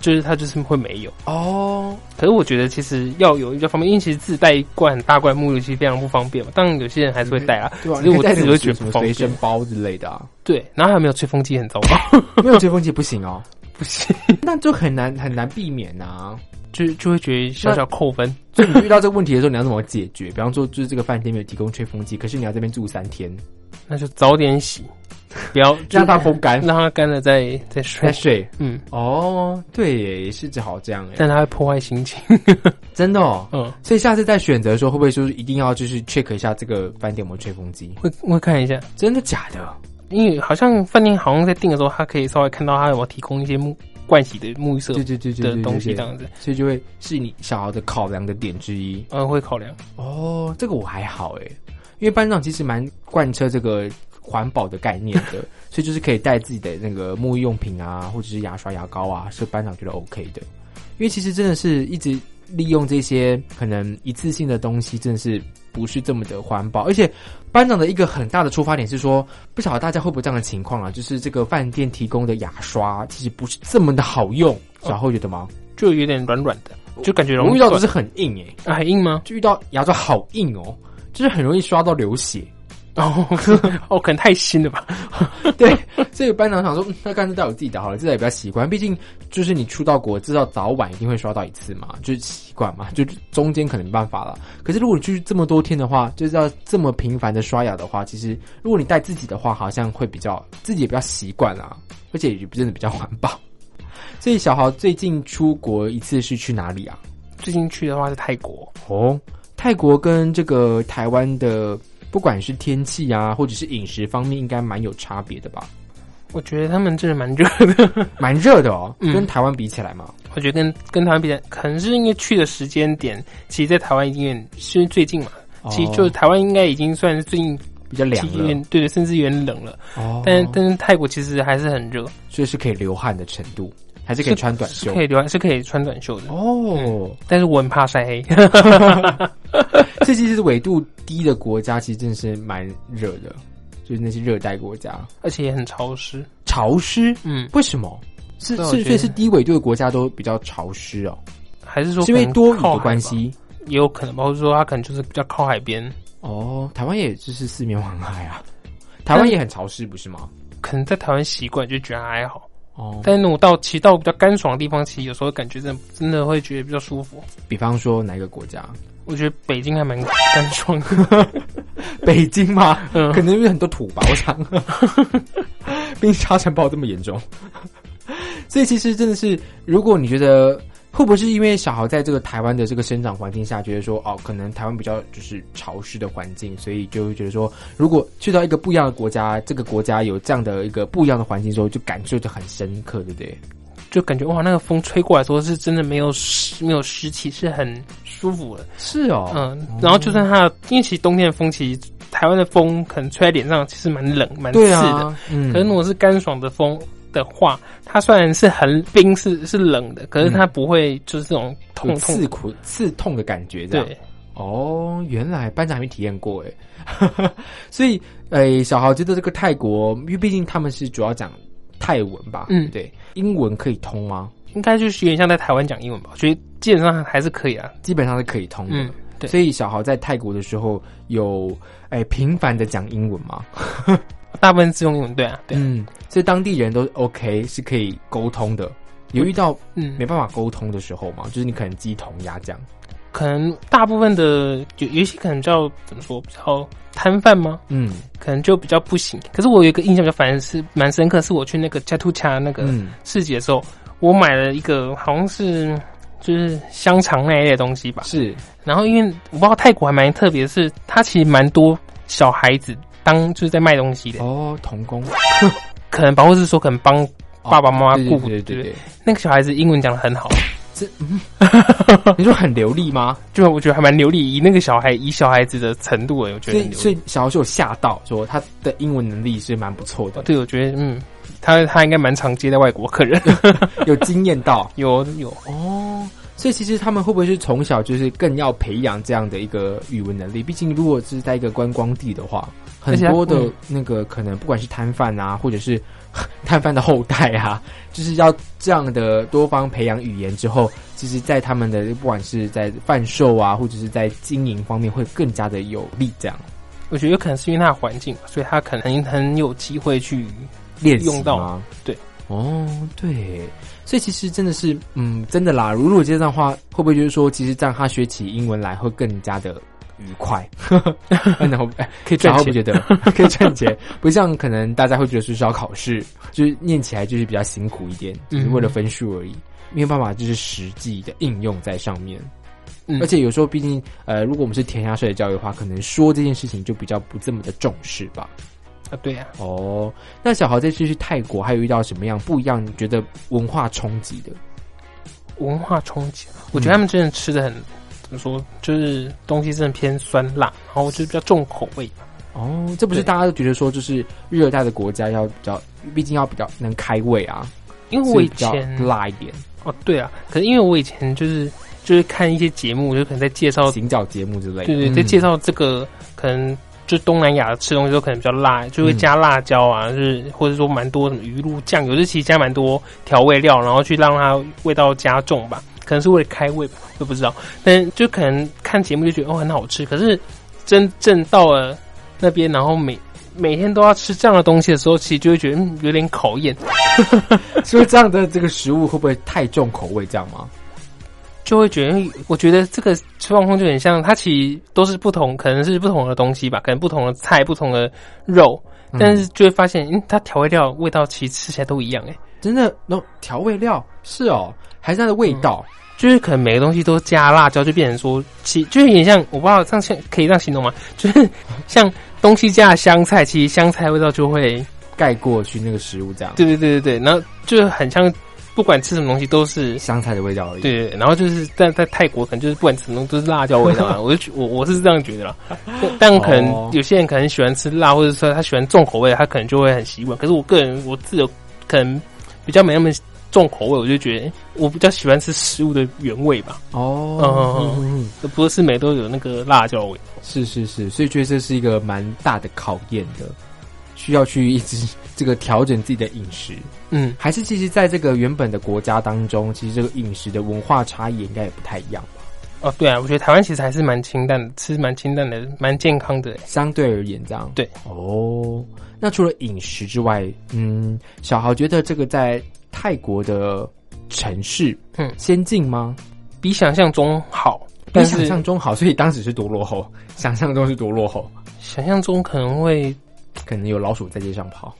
就是它就是会没有。哦，可是我觉得其实要有一个方便，因为其实自带一罐很大罐沐浴其实非常不方便嘛。当然有些人还是会带啊，对吧、只是我自己会你可以带觉得不方什么随身。包之类的啊？对，然后还有没有吹风机很糟糕，[laughs] 没有吹风机不行哦，[laughs] 不行，那就很难很难避免啊。就就会觉得小小扣分。[laughs] 所以你遇到这个问题的时候，你要怎么解决？比方说，就是这个饭店没有提供吹风机，可是你要这边住三天，那就早点洗，不要 [laughs] 让它风干，让它干了再再睡再。睡。嗯，哦，对耶，也是只好这样哎，但它会破坏心情。[laughs] 真的哦。嗯，所以下次在选择的时候，会不会就是一定要就是 check 一下这个饭店有没有吹风机？会会看一下，真的假的？因为好像饭店好像在订的时候，他可以稍微看到他有没有提供一些沐盥洗的沐浴色对对对对东西这样子，所以就会是你想要的考量的点之一。嗯，会考量。哦，这个我还好哎，因为班长其实蛮贯彻这个环保的概念的，[laughs] 所以就是可以带自己的那个沐浴用品啊，或者是牙刷、牙膏啊，是班长觉得 OK 的。因为其实真的是一直利用这些可能一次性的东西，真的是不是这么的环保。而且班长的一个很大的出发点是说，不晓得大家会不会这样的情况啊？就是这个饭店提供的牙刷其实不是这么的好用，小后觉得吗？就有点软软的，就感觉容易我遇到的是很硬诶、啊，很硬吗？就遇到牙刷好硬哦，就是很容易刷到流血。哦，[laughs] 哦，可能太新了吧？[laughs] 对，所以班长想说，嗯那干脆带我自己的好了，这也比较习惯。毕竟就是你出到国，知道早晚一定会刷到一次嘛，就是习惯嘛，就中间可能没办法了。可是如果你去这么多天的话，就是要这么频繁的刷牙的话，其实如果你带自己的话，好像会比较自己也比较习惯啊，而且也真的比较环保。所以小豪最近出国一次是去哪里啊？最近去的话是泰国，哦，泰国跟这个台湾的不管是天气啊，或者是饮食方面，应该蛮有差别的吧？我觉得他们真的蛮热的。[laughs] 蛮热的哦，嗯跟台湾比起来嘛。我觉得跟跟台湾比起来，可能是因为去的时间点，其实，在台湾已经是最近嘛，其实就是台湾应该已经算是最近比较凉了对对，甚至有点冷了。哦，但但是泰国其实还是很热，所以是可以流汗的程度，还还是可以穿短袖可？以留，是可以穿短袖的。哦，但是我很怕晒黑，这其实纬度低的国家，其实真的是蛮热的，就是那些热带国家，而且也很潮湿。潮湿。嗯，为什么？是是，对我觉得所以是低纬度的国家都比较潮湿哦，还是说是因为多雨的？关系。也有可能吧，或者说它可能就是比较靠海边，哦，台湾也就是四面环海啊，台湾也很潮湿，不是吗？可能在台湾习惯就觉得还好。哦，但是我到骑到比较干爽的地方，其实有时候感觉真的真的会觉得比较舒服。比方说哪一个国家？我觉得北京还蛮干爽的，[laughs] 北京吗？嗯可能因为很多土吧，我想，[laughs] 毕竟沙尘暴这么严重，所以其实真的是，如果你觉得会不会是因为小豪在这个台湾的这个生长环境下，觉得说哦，可能台湾比较就是潮湿的环境，所以就会觉得说，如果去到一个不一样的国家，这个国家有这样的一个不一样的环境之后，就感受就很深刻，对不对？就感觉哇，那个风吹过来的时候是真的没有湿，没有湿气，是很舒服的。是哦，嗯，然后就算它，因为其实冬天的风，其实台湾的风可能吹在脸上，其实蛮冷、蛮刺的。啊，嗯可是如果是干爽的风的话，它虽然是很冰，是是冷的，可是它不会就是这种痛刺苦刺痛的感觉，这样对，哦，原来班长还没体验过哎，[laughs] 所以诶，小豪觉得这个泰国，因为毕竟他们是主要讲泰文吧，嗯对，英文可以通吗？应该就是有点像在台湾讲英文吧，我觉得基本上还是可以啊。基本上是可以通的。嗯，对，所以小豪在泰国的时候有诶频繁的讲英文吗？大部分是用英文，对啊，对啊，嗯，所以当地人都 OK 是可以沟通的。有遇到嗯没办法沟通的时候吗？就是你可能鸡同鸭讲，可能大部分的有有一些可能叫怎么说比较摊贩吗？嗯可能就比较不行。可是我有一个印象比较反正是蛮深刻，是我去那个加图恰那个嗯市集的时候，我买了一个好像是就是香肠那一类的东西吧。是然后因为我不知道泰国还蛮特别，的是它其实蛮多小孩子当就是在卖东西的，哦，童工，可能包括是说可能帮爸爸妈妈对顾，对对对对，那个小孩子英文讲的很好，这 [laughs] 你说很流利吗？就我觉得还蛮流利，以那个小孩以小孩子的程度，哎，我觉得。所以小孩是有吓到，说他的英文能力是蛮不错的，对，我觉得嗯，他他应该蛮常接待外国客人，[laughs] 有惊艳到。[laughs] 有有。哦。所以其实他们会不会是从小就是更要培养这样的一个语文能力？毕竟如果是在一个观光地的话，很多的嗯那个可能不管是摊贩啊，或者是 [laughs] 摊贩的后代啊，就是要这样的多方培养语言之后，其实，在他们的不管是在贩售啊，或者是在经营方面，会更加的有利。这样我觉得有可能是因为他的环境，所以他可能很有机会去练习用到吗？对，哦，对，所以其实真的是，嗯，真的啦。如果这样的话，会不会就是说，其实这样他学起英文来会更加的愉快？[laughs] 然后哎可以赚钱，觉得 [laughs] 可以赚钱，不像可能大家会觉得说是要考试，就是念起来就是比较辛苦一点，只是为了分数而已，没有办法就是实际的应用在上面。嗯而且有时候，毕竟呃，如果我们是填鸭式的教育的话，可能说这件事情就比较不这么的重视吧。啊，对呀、哦，那小豪这次去泰国，还有遇到什么样不一样？你觉得文化冲击的？文化冲击，我觉得他们真的吃的很、怎么说，就是东西真的偏酸辣，然后就是比较重口味。哦，这不是大家都觉得说，就是热带的国家要比较，毕竟要比较能开胃啊，因为我以前辣一点，哦，对啊，可是因为我以前就是就是看一些节目，就可能在介绍，行脚节目之类的。对对，嗯在介绍这个可能就东南亚吃东西都可能比较辣，就会嗯加辣椒啊，就是或者说蛮多什么鱼露酱油，就其实加蛮多调味料，然后去让它味道加重吧，可能是为了开胃吧，我不知道。但就可能看节目就觉得哦很好吃，可是真正到了那边，然后每每天都要吃这样的东西的时候，其实就会觉得嗯有点考验，所以这样的这个食物会不会太重口味？这样吗？就会觉得，我觉得这个状况就很像，它其实都是不同，可能是不同的东西吧，可能不同的菜、不同的肉，嗯但是就会发现，嗯，它调味料味道其实吃起来都一样，哎，真的，那调味料是哦，还是它的味道？就是可能每个东西都加辣椒，就变成说，其就是有点像，我不知道这样像可以这样形容吗？就是像东西加了香菜，其实香菜味道就会，盖过去那个食物这样，对对对对对，然后就是很像，不管吃什么东西都是香菜的味道而已。对然后就是在在泰国可能就是不管吃什么都是辣椒味道啊，[laughs] 我就觉我我是这样觉得啦。但但可哦能有些人可能喜欢吃辣，或者说他喜欢重口味，他可能就会很习惯。可是我个人我自由可能比较没那么重口味，我就觉得诶我比较喜欢吃食物的原味吧，哦，嗯嗯嗯嗯不是每都有那个辣椒味。是是是，所以觉得这是一个蛮大的考验的，需要去一直这个调整自己的饮食。嗯，还是其实在这个原本的国家当中，其实这个饮食的文化差异应该也不太一样吧？哦，对啊，我觉得台湾其实还是蛮清淡的，吃蛮清淡的，蛮健康的。欸相对而言，这样对哦。那除了饮食之外，嗯，小豪觉得这个在泰国的城市，嗯。先进吗？比想象中好，比想象中好，所以当时是多落后，[laughs] 想象中是多落后，想象中可能会可能有老鼠在街上跑，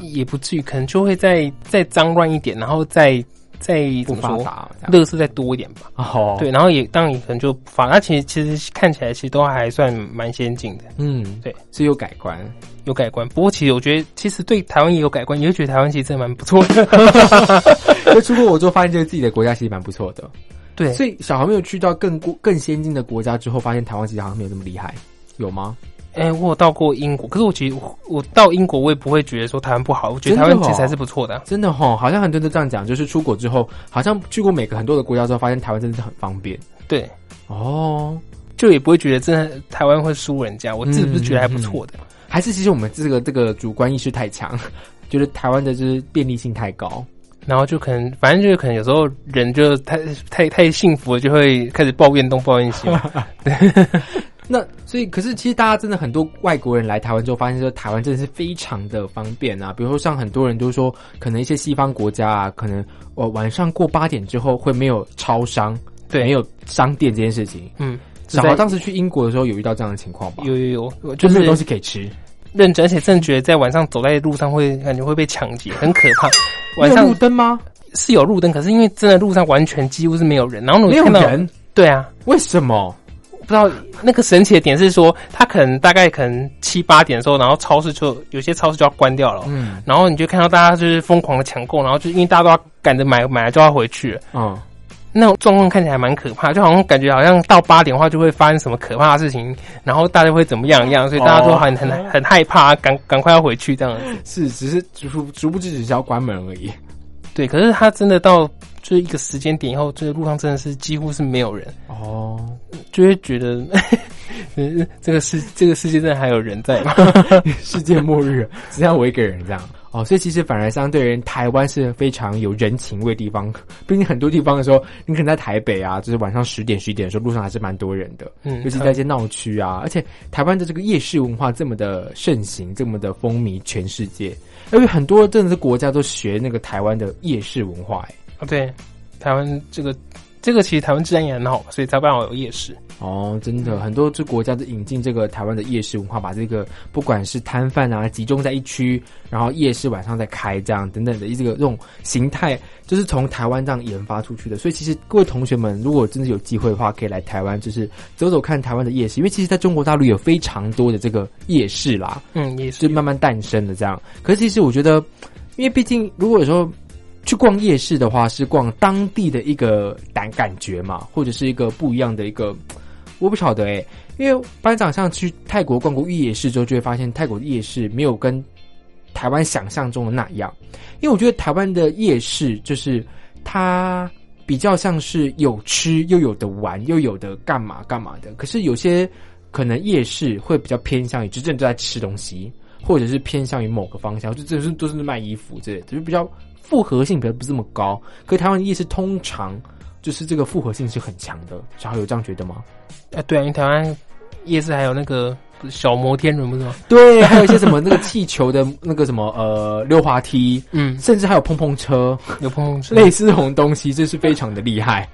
也不至于，可能就会再再脏乱一点，然后再再不发怎么说，达。乐事再多一点吧。哦，对，，然后也当然也可能就反，它其实其实看起来其实都还算蛮先进的，嗯，对，是有改观。有改观。不过其实我觉得，其实对台湾也有改观，也会觉得台湾其实真的蛮不错的。[laughs] [laughs] 就出国我之后发现，这个自己的国家其实蛮不错的。对，所以小孩没有去到更过更先进的国家之后，发现台湾其实好像没有那么厉害，有吗？哎、我有到过英国，可是我其实我我到英国，我也不会觉得说台湾不好，我觉得台湾其实还是不错的啊、真的吼，好像很多人都这样讲，就是出国之后，好像去过每个很多的国家之后，发现台湾真的是很方便对，哦。就也不会觉得真的台湾会输人家，我自己不是觉得还不错的。还是其实我们这个这个主观意识太强，[laughs] 觉得台湾的就是便利性太高。然后就可能，反正就是可能有时候人就太太太幸福了，就会开始抱怨东抱怨西嘛。[laughs] [laughs] 那所以，可是其实大家真的很多外国人来台湾之后，发现说台湾真的是非常的方便啊。比如说，像很多人都说，可能一些西方国家啊，可能我晚上过八点之后会没有超商，对没有商店这件事情。嗯，然后当时去英国的时候有遇到这样的情况吧？有有有，就是就没有东西可以吃，认真，而且真的觉得在晚上走在路上会感觉会被抢劫，很可怕。[laughs] 晚上路灯吗？是有路灯，可是因为真的路上完全几乎是没有人，然后没有你看到，人，对啊，为什么？不知道那个神奇的点是说，他可能大概可能七八点的时候，然后超市就有些超市就要关掉了，嗯。然后你就看到大家就是疯狂的抢购，然后就因为大家都要赶着买，买了就要回去，嗯，那种状况看起来蛮可怕，就好像感觉好像到八点的话就会发生什么可怕的事情，然后大家会怎么样一样，所以大家都很很很害怕，赶赶快要回去这样子。是，只是逐逐不知只是要关门而已。对，可是他真的到就是一个时间点以后，这个路上真的是几乎是没有人，哦，就会觉得，呃 [laughs] 这个世这个世界真的还有人在吗？[laughs] 世界末日只剩我一个人这样。哦，所以其实反而相对人，台湾是非常有人情味的地方。毕竟很多地方的时候，你可能在台北啊，就是晚上十点、十一点的时候，路上还是蛮多人的。嗯尤其在一些闹区啊，而且台湾的这个夜市文化这么的盛行，这么的风靡全世界，因为很多真的是国家都学那个台湾的夜市文化、哎，啊，对，台湾这个这个其实台湾治安也很好，所以才办好有夜市。哦，真的，很多这国家都引进这个台湾的夜市文化，把这个不管是摊贩啊，集中在一区，然后夜市晚上再开，这样等等的这个这种形态，就是从台湾这样研发出去的。所以其实各位同学们，如果真的有机会的话，可以来台湾，就是走走看台湾的夜市，因为其实在中国大陆有非常多的这个夜市啦，嗯，也就是慢慢诞生的这样。可是其实我觉得，因为毕竟如果有时候去逛夜市的话，是逛当地的一个感感觉嘛，或者是一个不一样的一个，我不晓得诶、因为班长像去泰国逛过夜市之后，就会发现泰国的夜市没有跟台湾想象中的那样。因为我觉得台湾的夜市就是它比较像是有吃又有的玩，又有的干嘛干嘛的。可是有些可能夜市会比较偏向于真正都在吃东西，或者是偏向于某个方向，就真的是都是卖衣服之类的，就比较复合性比较不是这么高。可是台湾的夜市通常就是这个复合性是很强的，小豪有这样觉得吗？啊，对啊，因为台湾夜市还有那个小摩天轮，不是吗？对，还有一些什么那个气球的那个什么呃溜滑梯，嗯，甚至还有碰碰车，有碰碰车，类似这种东西，这是非常的厉害。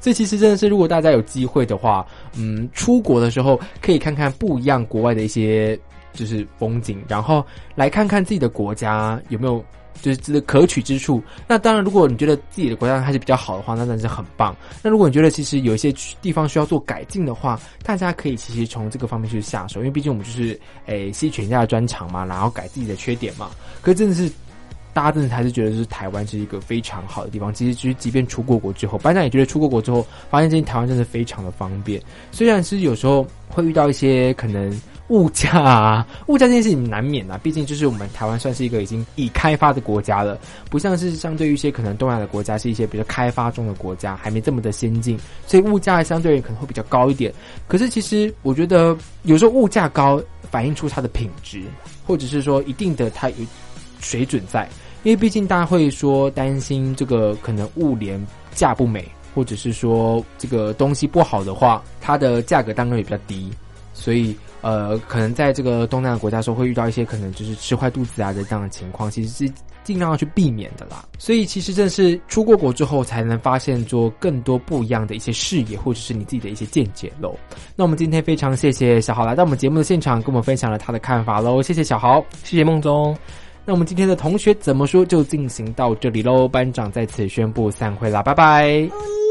这其实真的是，如果大家有机会的话，嗯，出国的时候可以看看不一样国外的一些就是风景，然后来看看自己的国家有没有就是这个可取之处。那当然，如果你觉得自己的国家还是比较好的话，那当然是很棒。那如果你觉得其实有一些地方需要做改进的话，大家可以其实从这个方面去下手，因为毕竟我们就是诶吸取人家的专长嘛，然后改自己的缺点嘛。可是真的是。大家真的还是觉得，是台湾是一个非常好的地方。其实，就是即便出过国之后，班长也觉得出过国之后，发现这台湾真的非常的方便。虽然是有时候会遇到一些可能物价啊，物价这件事情难免啊，毕竟就是我们台湾算是一个已经已开发的国家了，不像是相对于一些可能东亚的国家是一些比较开发中的国家，还没这么的先进，所以物价相对可能会比较高一点。可是其实我觉得有时候物价高反映出它的品质，或者是说一定的它有水准在，因为毕竟大家会说担心这个可能物廉价不美，或者是说这个东西不好的话，它的价格当然也比较低，所以呃，可能在这个东南亚国家的时候会遇到一些可能就是吃坏肚子啊的这样的情况，其实是尽量要去避免的啦。所以其实正是出过国之后，才能发现做更多不一样的一些视野，或者是你自己的一些见解喽。那我们今天非常谢谢小豪来到我们节目的现场，跟我们分享了他的看法喽。谢谢小豪。谢谢梦中。那我们今天的同学怎么说就进行到这里喽，班长在此宣布散会啦，拜拜。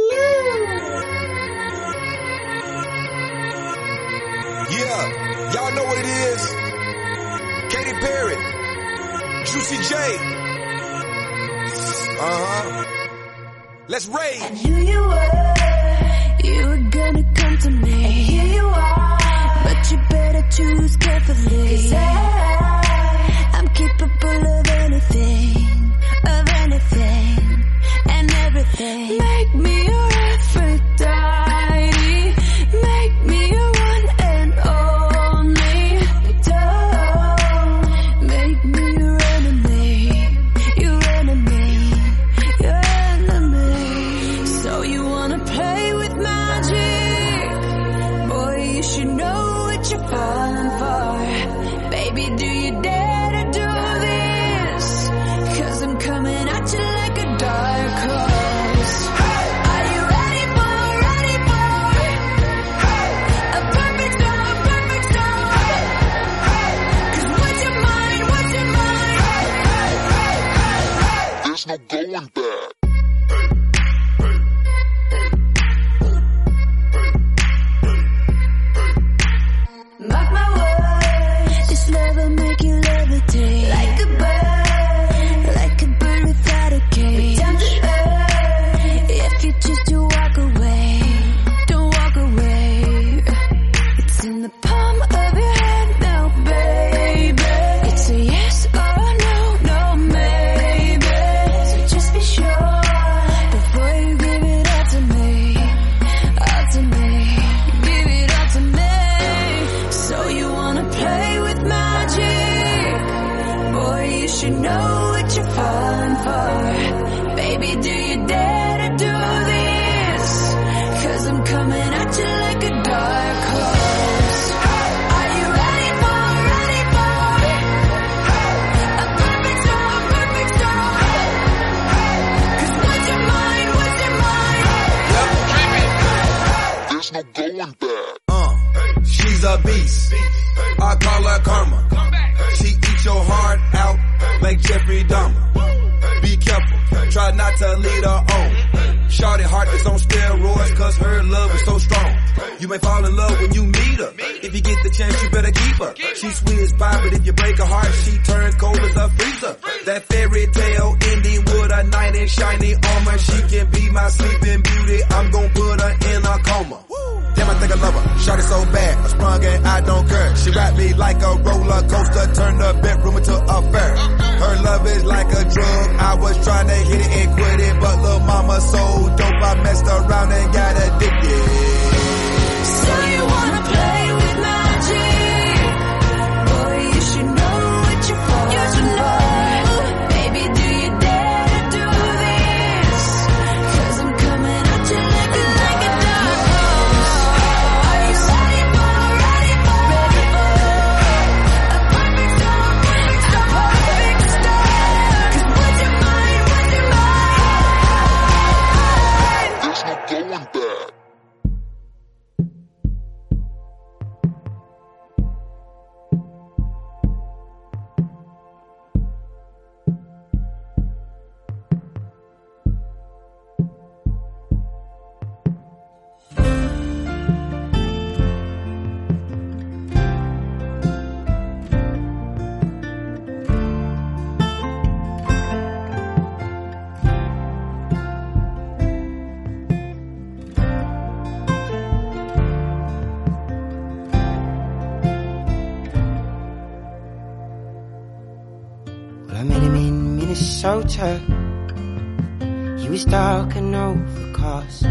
Minnesota. He was dark and overcast,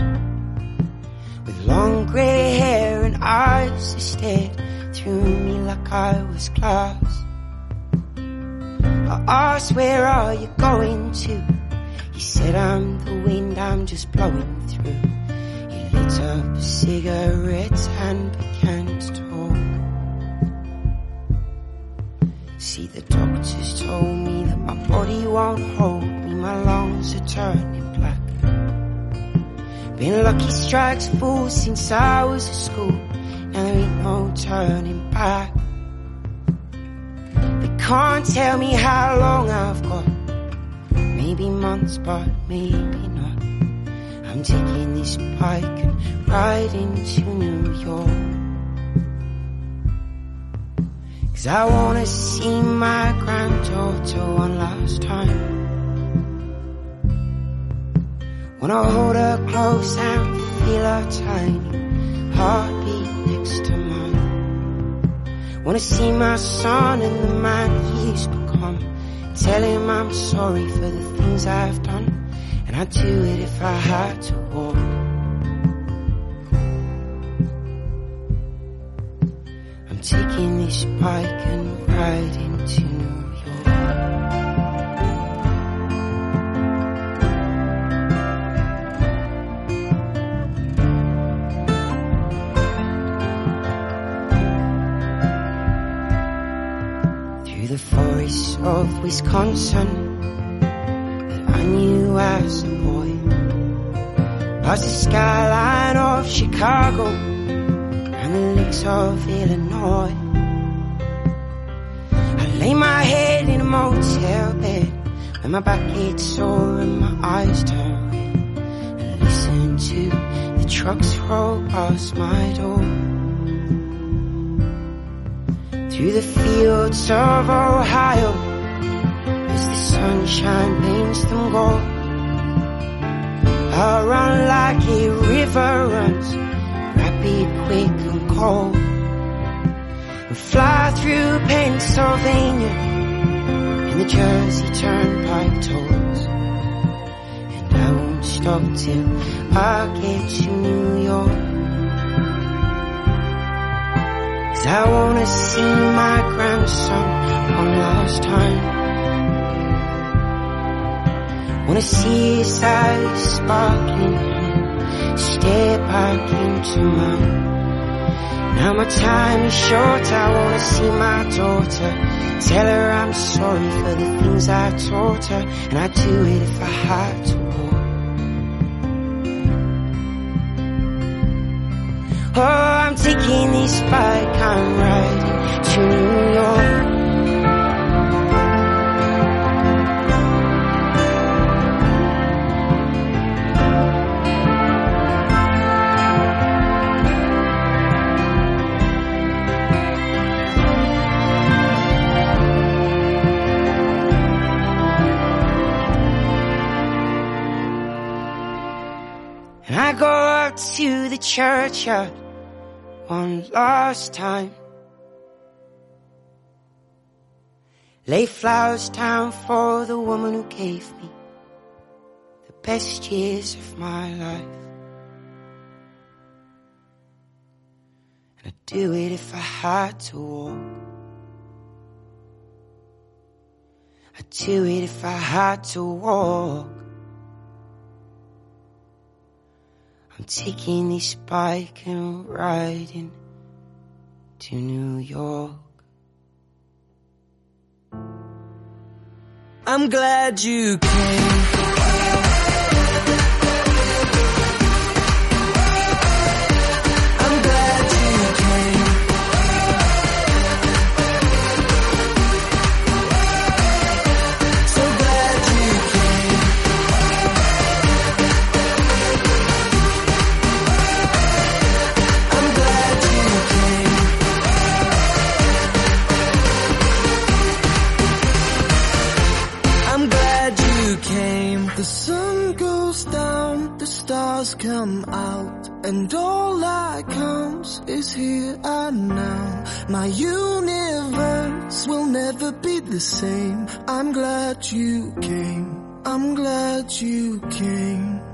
with long grey hair and eyes that stared through me like I was glass. I asked, Where are you going to? He said, I'm the wind, I'm just blowing through. He lit up a cigarette and began the doctors told me that my body won't hold me, my lungs are turning black. Been lucky strikes full since I was at school, now there ain't no turning back. They can't tell me how long I've got, maybe months, but maybe not. I'm taking this bike and riding to New York. Cause I wanna see my granddaughter one last time. Wanna hold her close and feel her tiny heartbeat next to mine. Wanna see my son and the man he's become. Tell him I'm sorry for the things I've done. And I'd do it if I had to walk. I'm taking this bike and riding to New York. Through the forests of Wisconsin that I knew as a boy. Past the skyline of Chicago and the lakes of Illinois. I head in a motel bed when my back gets sore and my eyes turn red. And listen to the trucks roll past my door. Through the fields of Ohio as the sunshine paints them gold. I run like a river runs, rapid, quick and cold. And fly through Pennsylvania Jersey Turnpike tolls. And I won't stop till I get to New York. Cause I wanna see my grandson one last time. Wanna see his eyes sparkling stare back into mine. Now my time is short, I wanna see my daughter. Tell her I'm sorry for the things I taught her, and I'd do it if I had to. Oh, I'm taking this bike, I'm riding to New York. One last time. Lay flowers down for the woman who gave me the best years of my life. And I'd do it if I had to walk. I'd do it if I had to walk. I'm taking this bike and riding to New York. I'm glad you came. And all that counts is here and now. My universe will never be the same. I'm glad you came. I'm glad you came.